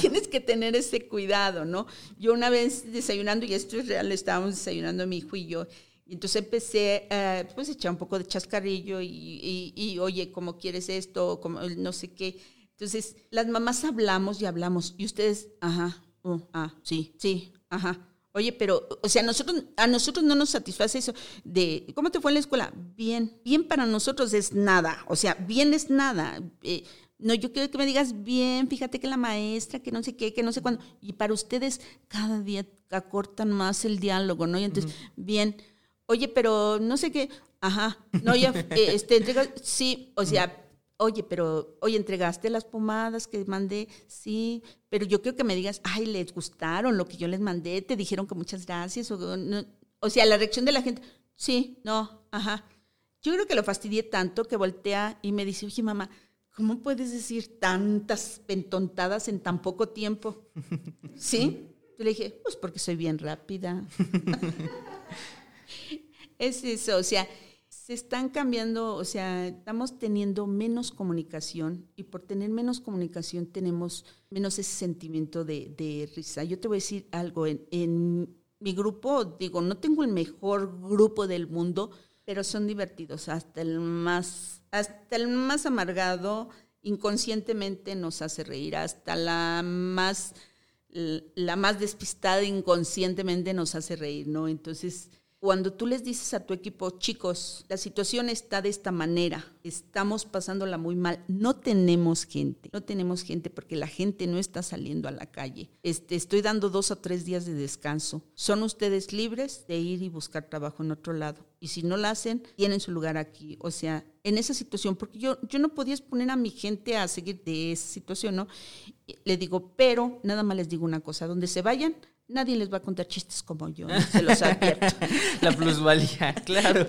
tienes que tener ese cuidado, ¿no? Yo una vez desayunando, y esto es real, estábamos desayunando mi hijo y yo, y entonces empecé, a pues, echar un poco de chascarrillo y, y, oye, ¿cómo quieres esto? como no sé qué. Entonces, las mamás hablamos y hablamos. Y ustedes, ajá, uh, ah, sí, sí, ajá. Oye, pero, o sea, nosotros, a nosotros no nos satisface eso de, ¿cómo te fue en la escuela? Bien, bien para nosotros es nada, o sea, bien es nada. Eh, no, yo quiero que me digas bien, fíjate que la maestra, que no sé qué, que no sé cuándo. Y para ustedes cada día acortan más el diálogo, ¿no? Y entonces, bien, oye, pero no sé qué, ajá, no, ya, eh, este, entrega, sí, o sea, oye, pero, oye, entregaste las pomadas que mandé, sí, pero yo quiero que me digas, ay, les gustaron lo que yo les mandé, te dijeron que muchas gracias, o, no, o sea, la reacción de la gente, sí, no, ajá. Yo creo que lo fastidié tanto que voltea y me dice, oye, mamá, ¿cómo puedes decir tantas pentontadas en tan poco tiempo? ¿Sí? Yo le dije, pues porque soy bien rápida. es eso, o sea, se están cambiando, o sea, estamos teniendo menos comunicación y por tener menos comunicación tenemos menos ese sentimiento de, risa. Yo te voy a decir algo, en, en, mi grupo, digo, no tengo el mejor grupo del mundo, pero son divertidos, hasta el más, hasta el más amargado inconscientemente nos hace reír, hasta la más, la más despistada inconscientemente nos hace reír, ¿no? Entonces, cuando tú les dices a tu equipo, chicos, la situación está de esta manera, estamos pasándola muy mal, no tenemos gente, no tenemos gente porque la gente no está saliendo a la calle. Este, estoy dando dos o tres días de descanso. Son ustedes libres de ir y buscar trabajo en otro lado. Y si no lo hacen, tienen su lugar aquí. O sea, en esa situación, porque yo, yo no podía poner a mi gente a seguir de esa situación, ¿no? Le digo, pero nada más les digo una cosa, donde se vayan, nadie les va a contar chistes como yo, se los advierto. la plusvalía, claro.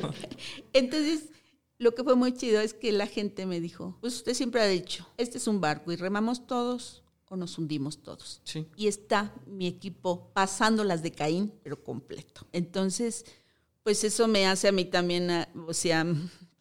Entonces, lo que fue muy chido es que la gente me dijo, pues usted siempre ha dicho, este es un barco y remamos todos o nos hundimos todos. Sí. Y está mi equipo pasando las de Caín, pero completo. Entonces, pues eso me hace a mí también, o sea,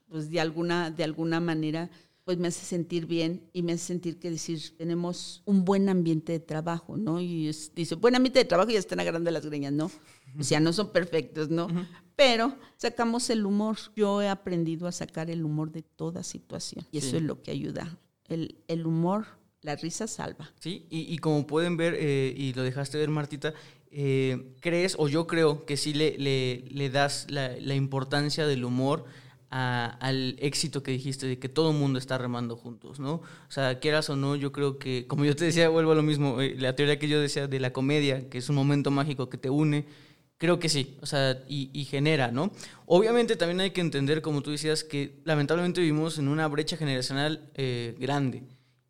pues de alguna, de alguna manera, pues me hace sentir bien y me hace sentir que decir, tenemos un buen ambiente de trabajo, ¿no? Y dice, buen ambiente de trabajo y ya están agarrando las greñas, ¿no? O sea, no son perfectos, ¿no? Pero sacamos el humor. Yo he aprendido a sacar el humor de toda situación y eso es lo que ayuda. El, el, humor, la risa salva. Sí, y, y como pueden ver, eh, y lo dejaste ver, Martita, eh, crees, o yo creo que sí le, le, le das la, la importancia del humor al éxito que dijiste de que todo el mundo está remando juntos, ¿no? O sea, quieras o no, yo creo que, como yo te decía, vuelvo a lo mismo, eh, la teoría que yo decía de la comedia, que es un momento mágico que te une, creo que sí, o sea, y, genera, ¿no? Obviamente también hay que entender, como tú decías, que lamentablemente vivimos en una brecha generacional eh, grande.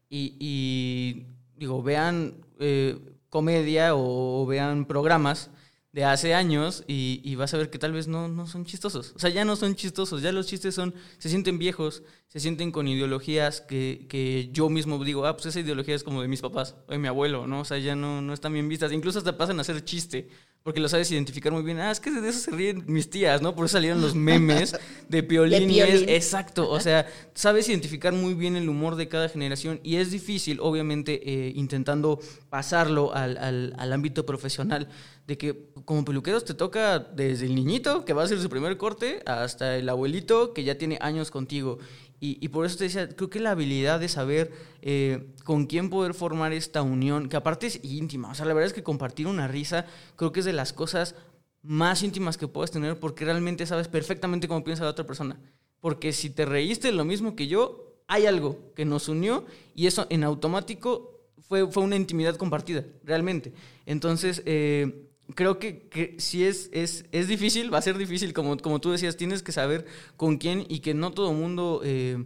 Y, digo, vean eh, comedia o vean programas de hace años y, vas a ver que tal vez no, no son chistosos. O sea, ya no son chistosos, ya los chistes son, se sienten viejos, se sienten con ideologías que, que yo mismo digo, ah, pues esa ideología es como de mis papás o de mi abuelo, ¿no? O sea, ya no, no están bien vistas. Incluso hasta pasan a ser chiste porque lo sabes identificar muy bien. Ah, es que de eso se ríen mis tías, ¿no? Por eso salieron los memes de Piolín. exacto, o sea, sabes identificar muy bien el humor de cada generación y es difícil, obviamente, eh, intentando pasarlo al, al, al, ámbito profesional, de que como peluqueros te toca desde el niñito, que va a hacer su primer corte, hasta el abuelito que ya tiene años contigo. Y, por eso te decía, creo que la habilidad de saber eh, con quién poder formar esta unión, que aparte es íntima, o sea, la verdad es que compartir una risa creo que es de las cosas más íntimas que puedes tener porque realmente sabes perfectamente cómo piensa la otra persona. Porque si te reíste lo mismo que yo, hay algo que nos unió y eso en automático fue, fue una intimidad compartida, realmente. Entonces, eh, creo que, que si es, es, es difícil, va a ser difícil, como, como tú decías, tienes que saber con quién y que no todo el mundo... Eh,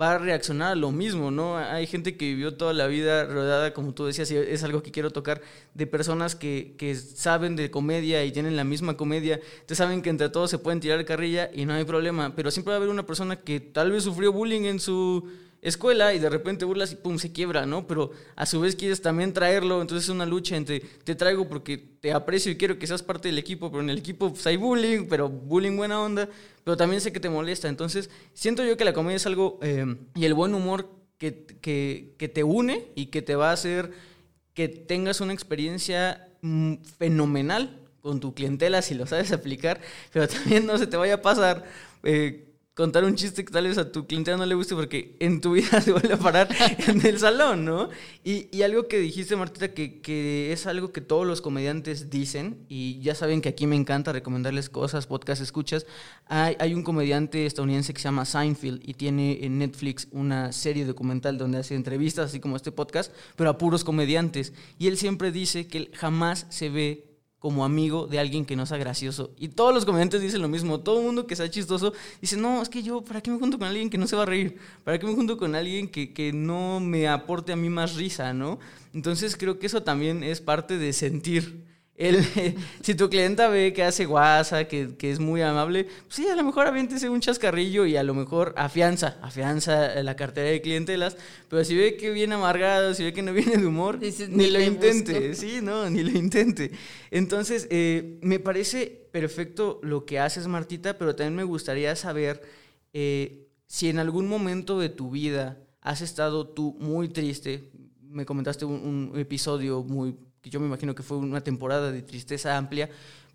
va a reaccionar a lo mismo, ¿no? Hay gente que vivió toda la vida rodeada, como tú decías, y es algo que quiero tocar, de personas que, que saben de comedia y tienen la misma comedia, te saben que entre todos se pueden tirar carrilla y no hay problema, pero siempre va a haber una persona que tal vez sufrió bullying en su escuela y de repente burlas y pum, se quiebra, ¿no? Pero a su vez quieres también traerlo, entonces es una lucha entre te traigo porque te aprecio y quiero que seas parte del equipo, pero en el equipo pues, hay bullying, pero bullying buena onda, pero también sé que te molesta, entonces siento yo que la comedia es algo eh, y el buen humor que, que, que te une y que te va a hacer que tengas una experiencia mm, fenomenal con tu clientela si lo sabes aplicar, pero también no se te vaya a pasar. Eh, contar un chiste que tal vez a tu cliente no le guste porque en tu vida se vuelve a parar en el salón, ¿no? Y, y algo que dijiste, Martita, que, que, es algo que todos los comediantes dicen, y ya saben que aquí me encanta recomendarles cosas, podcast escuchas. Hay, hay un comediante estadounidense que se llama Seinfeld y tiene en Netflix una serie documental donde hace entrevistas, así como este podcast, pero a puros comediantes. Y él siempre dice que él jamás se ve como amigo de alguien que no sea gracioso. Y todos los comediantes dicen lo mismo. Todo el mundo que sea chistoso dice, no, es que yo, ¿para qué me junto con alguien que no se va a reír? ¿Para qué me junto con alguien que, que no me aporte a mí más risa, no? Entonces creo que eso también es parte de sentir el, si tu clienta ve que hace guasa, que, que, es muy amable, pues sí, a lo mejor aviéntese un chascarrillo y a lo mejor afianza, afianza la cartera de clientelas, pero si ve que viene amargado, si ve que no viene de humor, Dices, ni, ni, lo intente, busco. sí, no, ni lo intente. Entonces, eh, me parece perfecto lo que haces, Martita, pero también me gustaría saber eh, si en algún momento de tu vida has estado tú muy triste, me comentaste un, un episodio muy que yo me imagino que fue una temporada de tristeza amplia,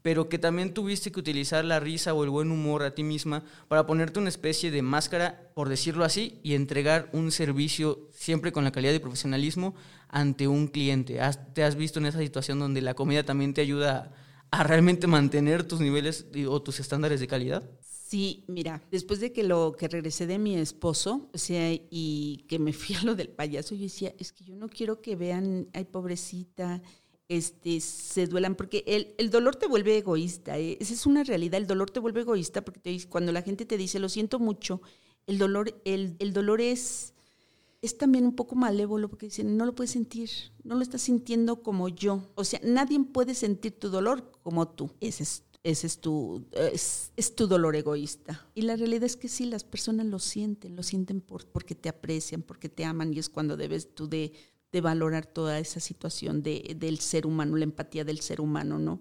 pero que también tuviste que utilizar la risa o el buen humor a ti misma para ponerte una especie de máscara, por decirlo así, y entregar un servicio siempre con la calidad y profesionalismo ante un cliente. ¿Te has visto en esa situación donde la comida también te ayuda a, realmente mantener tus niveles o tus estándares de calidad? Sí, mira, después de que lo que regresé de mi esposo, o sea, y que me fui a lo del payaso, yo decía, es que yo no quiero que vean, ay, pobrecita, este, se duelan, porque el, el dolor te vuelve egoísta, ¿eh? esa es una realidad, el dolor te vuelve egoísta, porque cuando la gente te dice, lo siento mucho, el dolor, el, el dolor es, es también un poco malévolo, porque dicen, no lo puedes sentir, no lo estás sintiendo como yo, o sea, nadie puede sentir tu dolor como tú, ese es ese es tu, es, es, tu dolor egoísta. Y la realidad es que sí, las personas lo sienten, lo sienten por, porque te aprecian, porque te aman y es cuando debes tú de, de valorar toda esa situación de, del ser humano, la empatía del ser humano, ¿no?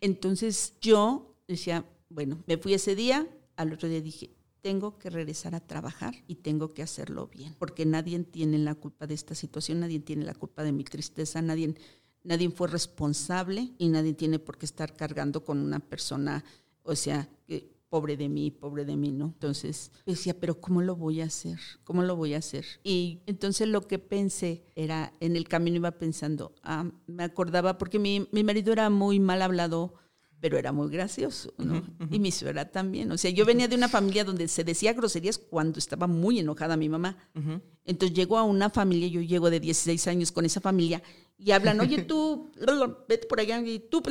Entonces yo decía, bueno, me fui ese día, al otro día dije, tengo que regresar a trabajar y tengo que hacerlo bien, porque nadie tiene la culpa de esta situación, nadie tiene la culpa de mi tristeza, nadie nadie fue responsable y nadie tiene por qué estar cargando con una persona, o sea, que pobre de mí, pobre de mí, ¿no? Entonces decía, pero ¿cómo lo voy a hacer? ¿Cómo lo voy a hacer? Y entonces lo que pensé era, en el camino iba pensando, ah, me acordaba, porque mi, mi marido era muy mal hablado, pero era muy gracioso, ¿no? Uh -huh, uh -huh. Y mi suegra también. O sea, yo venía de una familia donde se decía groserías cuando estaba muy enojada mi mamá. Uh -huh. Entonces llego a una familia, yo llego de 16 años con esa familia y hablan, oye tú, vete por allá, y tú,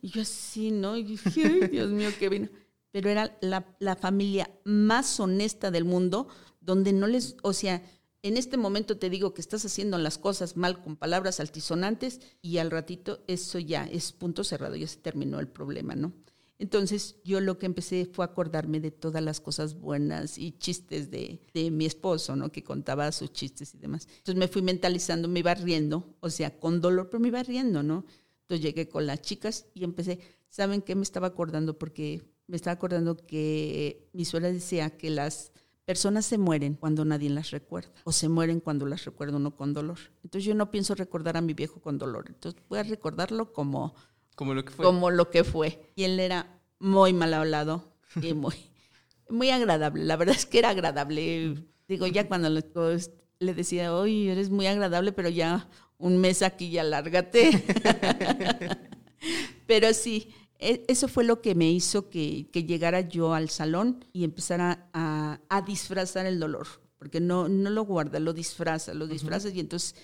y yo así, ¿no? Y dije, ay, Dios mío, qué vino. Pero era la, la familia más honesta del mundo, donde no les, o sea, en este momento te digo que estás haciendo las cosas mal con palabras altisonantes y al ratito eso ya es punto cerrado, ya se terminó el problema, ¿no? Entonces yo lo que empecé fue acordarme de todas las cosas buenas y chistes de, de, mi esposo, ¿no? Que contaba sus chistes y demás. Entonces me fui mentalizando, me iba riendo, o sea, con dolor, pero me iba riendo, ¿no? Entonces llegué con las chicas y empecé, ¿saben qué me estaba acordando? Porque me estaba acordando que mi suegra decía que las personas se mueren cuando nadie las recuerda o se mueren cuando las recuerda uno con dolor. Entonces yo no pienso recordar a mi viejo con dolor, entonces voy a recordarlo como como lo que fue. Como lo que fue. Y él era muy mal hablado y muy muy agradable. La verdad es que era agradable. Digo, ya cuando le, le decía, "Oye, eres muy agradable, pero ya un mes aquí ya lárgate." pero sí, eso fue lo que me hizo que, que, llegara yo al salón y empezara a, a, disfrazar el dolor. porque no, no lo guarda, lo disfraza, lo disfraza y entonces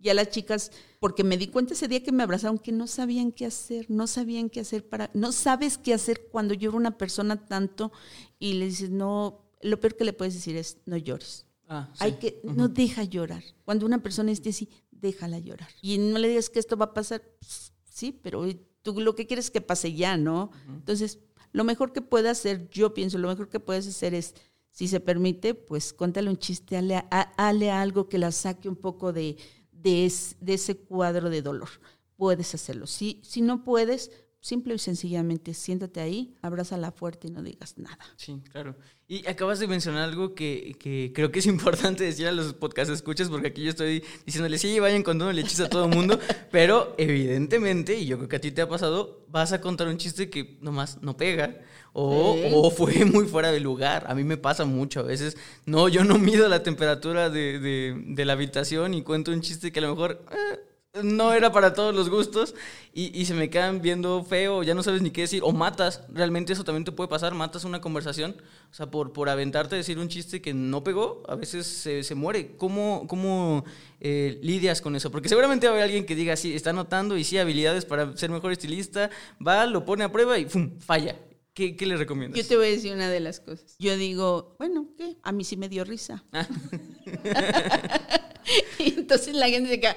ya las chicas, porque me di cuenta ese día que me abrazaron que no sabían qué hacer, no sabían qué hacer para, no sabes qué hacer cuando llora una persona tanto y le dices, no, lo peor que le puedes decir es, no llores. Ah, sí. Hay que, no deja llorar. Cuando una persona esté así, déjala llorar. Y no le digas que esto va a pasar, pues, sí, pero tú lo que quieres es que pase ya, ¿no? Entonces, lo mejor que puede hacer, yo pienso, lo mejor que puedes hacer es, si se permite, pues cuéntale un chiste, hale, a- hale algo que la saque un poco de, de, es- de ese cuadro de dolor. Puedes hacerlo. Si, si no puedes, simple y sencillamente siéntate ahí, abrázala fuerte y no digas nada. Sí, claro. Y acabas de mencionar algo que, que creo que es importante decir a los podcast escuchas, porque aquí yo estoy diciéndole, sí, vayan con uno le chiste a todo el mundo, pero evidentemente, y yo creo que a ti te ha pasado, vas a contar un chiste que nomás no pega. O, o fue muy fuera de lugar. A mí me pasa mucho. A veces, no, yo no mido la temperatura de, de- de la habitación y cuento un chiste que a lo mejor eh, no era para todos los gustos y, y se me quedan viendo feo, ya no sabes ni qué decir, o matas, realmente eso también te puede pasar, matas una conversación, o sea, por, por aventarte a decir un chiste que no pegó, a veces se, se muere. ¿Cómo, cómo eh, lidias con eso? Porque seguramente va a haber alguien que diga, sí, está anotando y sí, habilidades para ser mejor estilista, va, lo pone a prueba y ¡fum! falla. ¿Qué, qué le recomiendas? Yo te voy a decir una de las cosas. Yo digo, bueno, ¿qué? A mí sí me dio risa. y entonces la gente se queda,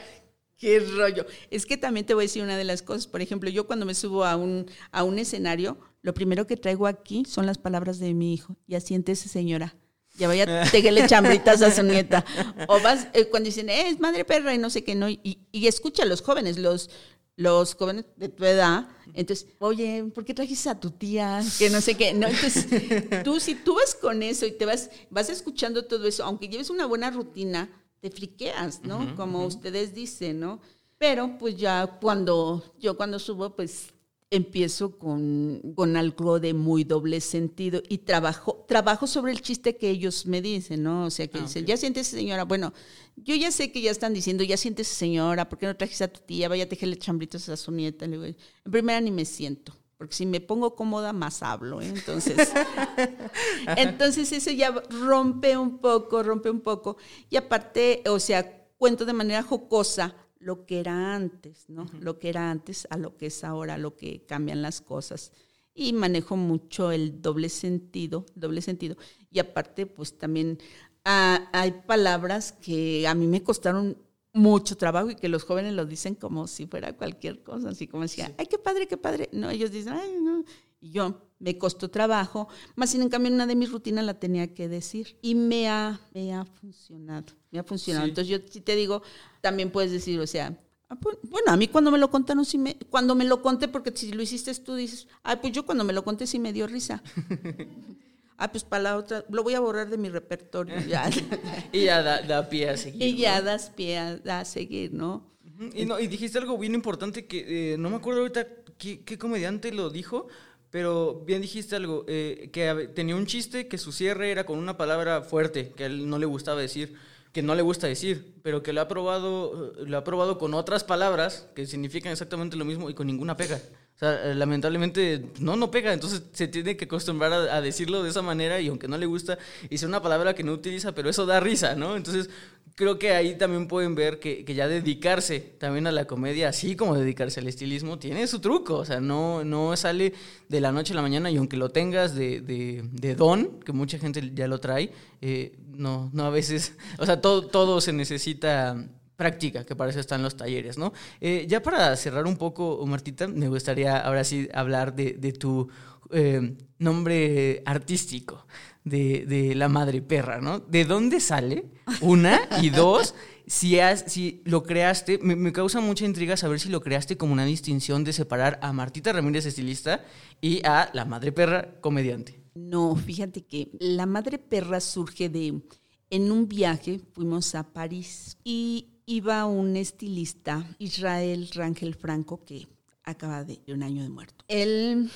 qué rollo. Es que también te voy a decir una de las cosas. Por ejemplo, yo cuando me subo a un, a un escenario, lo primero que traigo aquí son las palabras de mi hijo. Ya siéntese, señora. Ya vaya a tejerle chambritas a su nieta. O vas, eh, cuando dicen, eh, es madre perra y no sé qué, no. Y, y escucha a los jóvenes, los, los jóvenes de tu edad. Entonces, oye, ¿por qué trajiste a tu tía? Que no sé qué. No, entonces, tú, si tú vas con eso y te vas, vas escuchando todo eso, aunque lleves una buena rutina, te friqueas, ¿no? Como ustedes dicen, ¿no? Pero pues ya cuando, yo cuando subo, pues empiezo con, con algo de muy doble sentido y trabajo, trabajo sobre el chiste que ellos me dicen, ¿no? O sea, que Ah, dicen, ok. ya siéntese señora, bueno, yo ya sé que ya están diciendo, ya siéntese señora, ¿por qué no trajiste a tu tía? Vaya a tejerle chambritos a su nieta. Le digo, en primera ni me siento, porque si me pongo cómoda, más hablo, ¿eh? Entonces, entonces eso ya rompe un poco, rompe un poco. Y aparte, o sea, cuento de manera jocosa lo que era antes, ¿no? Lo que era antes a lo que es ahora, lo que cambian las cosas. Y manejo mucho el doble sentido, doble sentido. Y aparte, pues también ah, hay palabras que a mí me costaron mucho trabajo y que los jóvenes lo dicen como si fuera cualquier cosa, así como decía, ay, qué padre, qué padre. No, ellos dicen, ay, no. Y yo, me costó trabajo, más sin en cambio una de mis rutinas la tenía que decir. Y me ha, me ha funcionado, me ha funcionado. Sí. Entonces yo sí te digo, también puedes decir, o sea, ah, pues, bueno, a mí cuando me lo contaron, sí me, cuando me lo conté, porque si lo hiciste tú dices, ay, pues yo cuando me lo conté sí me dio risa. ah, pues para la otra, lo voy a borrar de mi repertorio. Ya. Y ya da, da pie a seguir. y ya ¿no? das pie a, a seguir, ¿no? Y, no, y dijiste algo bien importante que eh, no me acuerdo ahorita qué, qué comediante lo dijo, pero bien dijiste algo, eh, que tenía un chiste que su cierre era con una palabra fuerte, que a él no le gustaba decir, que no le gusta decir, pero que lo ha probado, eh, lo ha probado con otras palabras que significan exactamente lo mismo y con ninguna pega. O sea, eh, lamentablemente no, no pega, entonces se tiene que acostumbrar a, decirlo de esa manera y aunque no le gusta, dice una palabra que no utiliza, pero eso da risa, ¿no? Entonces creo que ahí también pueden ver que, que ya dedicarse también a la comedia, así como dedicarse al estilismo, tiene su truco, o sea, no, no sale de la noche a la mañana y aunque lo tengas de, de, de don, que mucha gente ya lo trae, eh, no, no a veces, o sea, todo, todo se necesita práctica, que para eso están los talleres, ¿no? Eh, ya para cerrar un poco, Martita, me gustaría ahora sí hablar de, tu eh, nombre artístico, de, la madre perra, ¿no? ¿De dónde sale? Una, y dos, si, has, si lo creaste, me causa mucha intriga saber si lo creaste como una distinción de separar a Martita Ramírez, estilista, y a la madre perra, comediante. No, fíjate que la madre perra surge de, en un viaje fuimos a París y iba un estilista, Israel Rangel Franco, que acaba de un año de muerto. Él,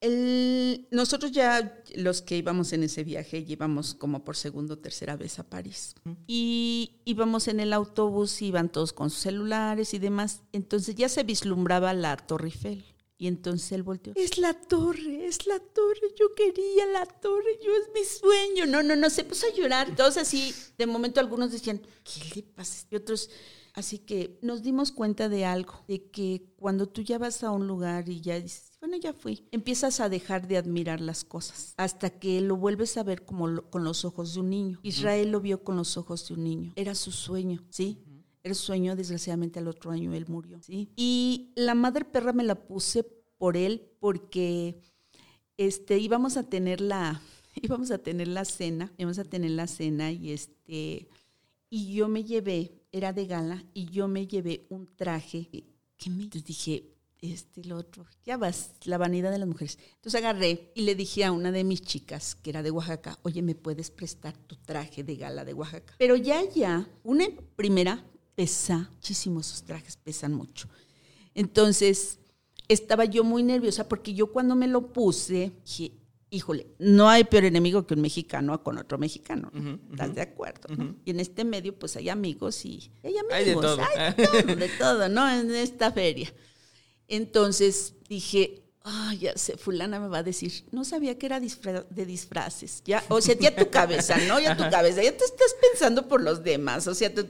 él- nosotros ya, los que íbamos en ese viaje, íbamos como por segunda o tercera vez a París. Y íbamos en el autobús, iban todos con sus celulares y demás. Entonces ya se vislumbraba la Torre Eiffel. Y entonces él volteó, es la torre, es la torre, yo quería la torre, yo es mi sueño. No, no, no, se puso a llorar. Todos así, de momento algunos decían, ¿qué le pasa? Y otros, así que nos dimos cuenta de algo, de que cuando tú ya vas a un lugar y ya dices, bueno, ya fui, empiezas a dejar de admirar las cosas hasta que lo vuelves a ver como con los ojos de un niño. Israel lo vio con los ojos de un niño, era su sueño, ¿sí? El sueño, desgraciadamente al otro año él murió. Y la madre perra me la puse por él porque este, íbamos a tener la, íbamos a tener la cena, íbamos a tener la cena y este, y yo me llevé, era de gala, y yo me llevé un traje que me dije, este, el otro, ya vas, la vanidad de las mujeres. Entonces agarré y le dije a una de mis chicas, que era de Oaxaca, oye, ¿me puedes prestar tu traje de gala de Oaxaca? Pero ya, ya, una primera pesa muchísimo, esos trajes pesan mucho. Entonces, estaba yo muy nerviosa porque yo cuando me lo puse, dije, híjole, no hay peor enemigo que un mexicano con otro mexicano. ¿Estás de acuerdo? Y en este medio, pues hay amigos y hay amigos. Hay de todo. Hay de todo, ¿no? En esta feria. Entonces dije, ah, ya sé, fulana me va a decir, no sabía que era de disfraces. Ya, o sea, ya tu cabeza, ¿no? Ya tu cabeza, ya te estás pensando por los demás. O sea, tú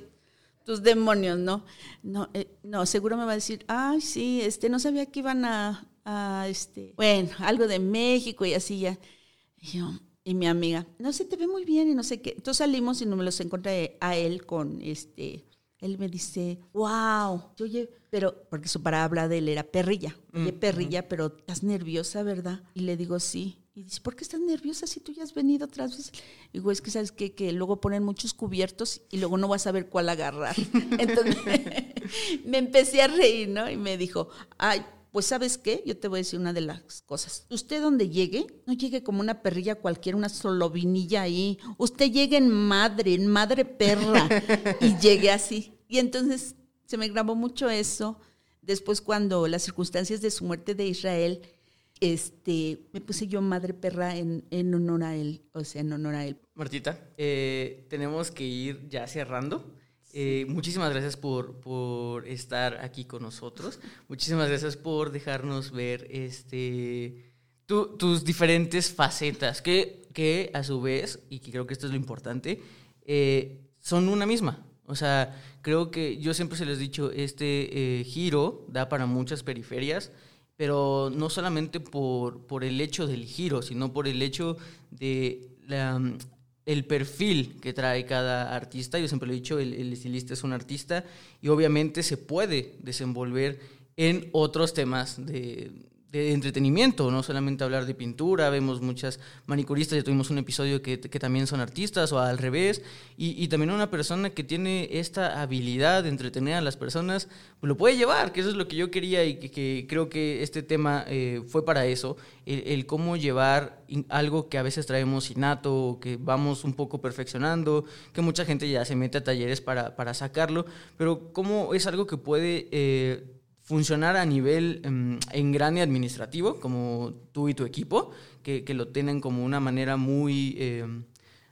tus demonios, ¿no? No, eh, no, seguro me va a decir, ay, sí, este, no sabía que iban a, a, este, bueno, algo de México y así ya. Y yo, y mi amiga, no sé, te ve muy bien y no sé qué. Entonces salimos y no me los encontré a él con, este, él me dice, wow, oye, pero, porque su palabra de él era perrilla, oye, mm, perrilla, pero estás nerviosa, ¿verdad? Y le digo, sí. Y dice, ¿por qué estás nerviosa si tú ya has venido otras veces? Digo, es que sabes qué? que luego ponen muchos cubiertos y luego no vas a saber cuál agarrar. Entonces me empecé a reír, ¿no? Y me dijo, ay, pues sabes qué, yo te voy a decir una de las cosas. Usted donde llegue, no llegue como una perrilla cualquiera, una solovinilla ahí. Usted llegue en madre, en madre perra. y llegue así. Y entonces se me grabó mucho eso. Después cuando las circunstancias de su muerte de Israel este, me puse yo madre perra en, en, honor a él, o sea, en honor a él. Martita, eh, tenemos que ir ya cerrando. Eh, muchísimas gracias por, por, estar aquí con nosotros. Muchísimas gracias por dejarnos ver este, tus diferentes facetas, que, que a su vez, y que creo que esto es lo importante, eh, son una misma. O sea, creo que yo siempre se les he dicho, este giro da para muchas periferias pero no solamente por, por el hecho del giro, sino por el hecho de el perfil que trae cada artista. Yo siempre lo he dicho, el, el, estilista es un artista y obviamente se puede desenvolver en otros temas de, entretenimiento, no solamente hablar de pintura, vemos muchas manicuristas, ya tuvimos un episodio que, que también son artistas o al revés, y, y, también una persona que tiene esta habilidad de entretener a las personas, lo puede llevar, que eso es lo que yo quería y que, que creo que este tema eh, fue para eso, el, el, cómo llevar algo que a veces traemos innato, que vamos un poco perfeccionando, que mucha gente ya se mete a talleres para, para sacarlo, pero cómo es algo que puede... Eh, funcionar a nivel um, en gran y administrativo, como tú y tu equipo, que, que lo tienen como una manera muy, eh,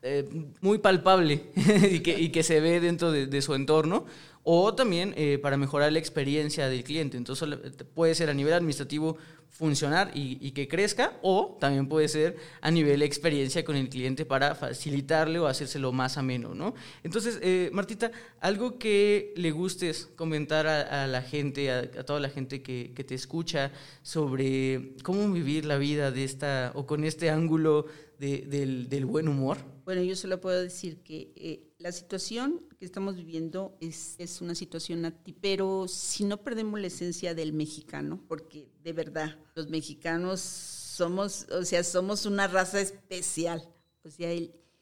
eh, muy palpable y, que, y, que, se ve dentro de, de su entorno, o también eh, para mejorar la experiencia del cliente. Entonces puede ser a nivel administrativo funcionar y, que crezca o también puede ser a nivel experiencia con el cliente para facilitarle o hacérselo más ameno, ¿no? Entonces, eh, Martita, algo que le gustes comentar a, la gente, a, toda la gente que, te escucha sobre cómo vivir la vida de esta o con este ángulo de, del, del, buen humor. Bueno, yo solo puedo decir que eh, la situación que estamos viviendo es, es una situación pero si no perdemos la esencia del mexicano, porque de verdad, los mexicanos somos, o sea, somos una raza especial. O sea,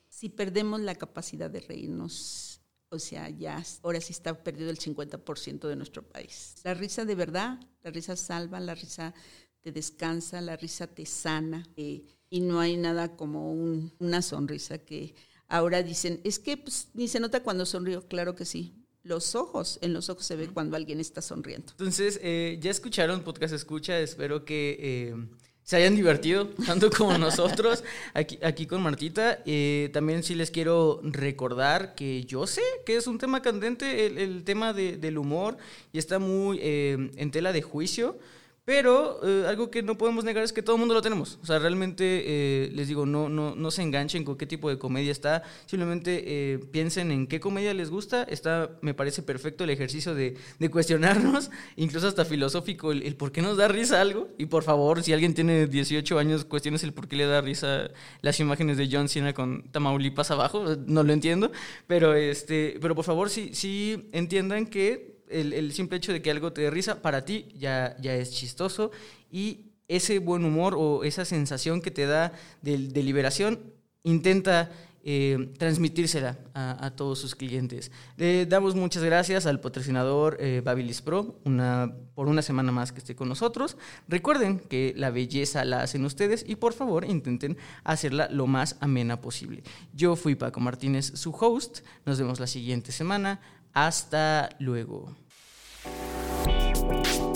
si perdemos la capacidad de reírnos, o sea, ya ahora sí está perdido el 50% de nuestro país. La risa de verdad, la risa salva, la risa te descansa, la risa te sana. Eh, y no hay nada como una sonrisa que ahora dicen, es que pues, ni se nota cuando sonrío, claro que sí. Los ojos, en los ojos se ve cuando alguien está sonriendo. Entonces, eh, ya escucharon Podcast Escucha, espero que eh, se hayan divertido tanto como nosotros aquí, aquí con Martita. Eh, también sí les quiero recordar que yo sé que es un tema candente el, el tema de, del humor y está muy en tela de juicio Pero eh, algo que no podemos negar es que todo el mundo lo tenemos. O sea, realmente eh, les digo, no, no, no se enganchen con qué tipo de comedia está. Simplemente eh, piensen en qué comedia les gusta. Está, me parece perfecto el ejercicio de, de cuestionarnos, incluso hasta filosófico, el, por qué nos da risa algo. Y por favor, si alguien tiene 18 años, cuestiones el por qué le da risa las imágenes de John Cena con Tamaulipas abajo. No lo entiendo. Pero, este, pero por favor, sí, sí entiendan que el, simple hecho de que algo te dé risa, para ti ya, ya es chistoso y ese buen humor o esa sensación que te da de, liberación, intenta eh, transmitírsela a, todos sus clientes. Damos muchas gracias al patrocinador eh, Babilis Pro una, por una semana más que esté con nosotros. Recuerden que la belleza la hacen ustedes y por favor intenten hacerla lo más amena posible. Yo fui Paco Martínez, su host. Nos vemos la siguiente semana. Hasta luego.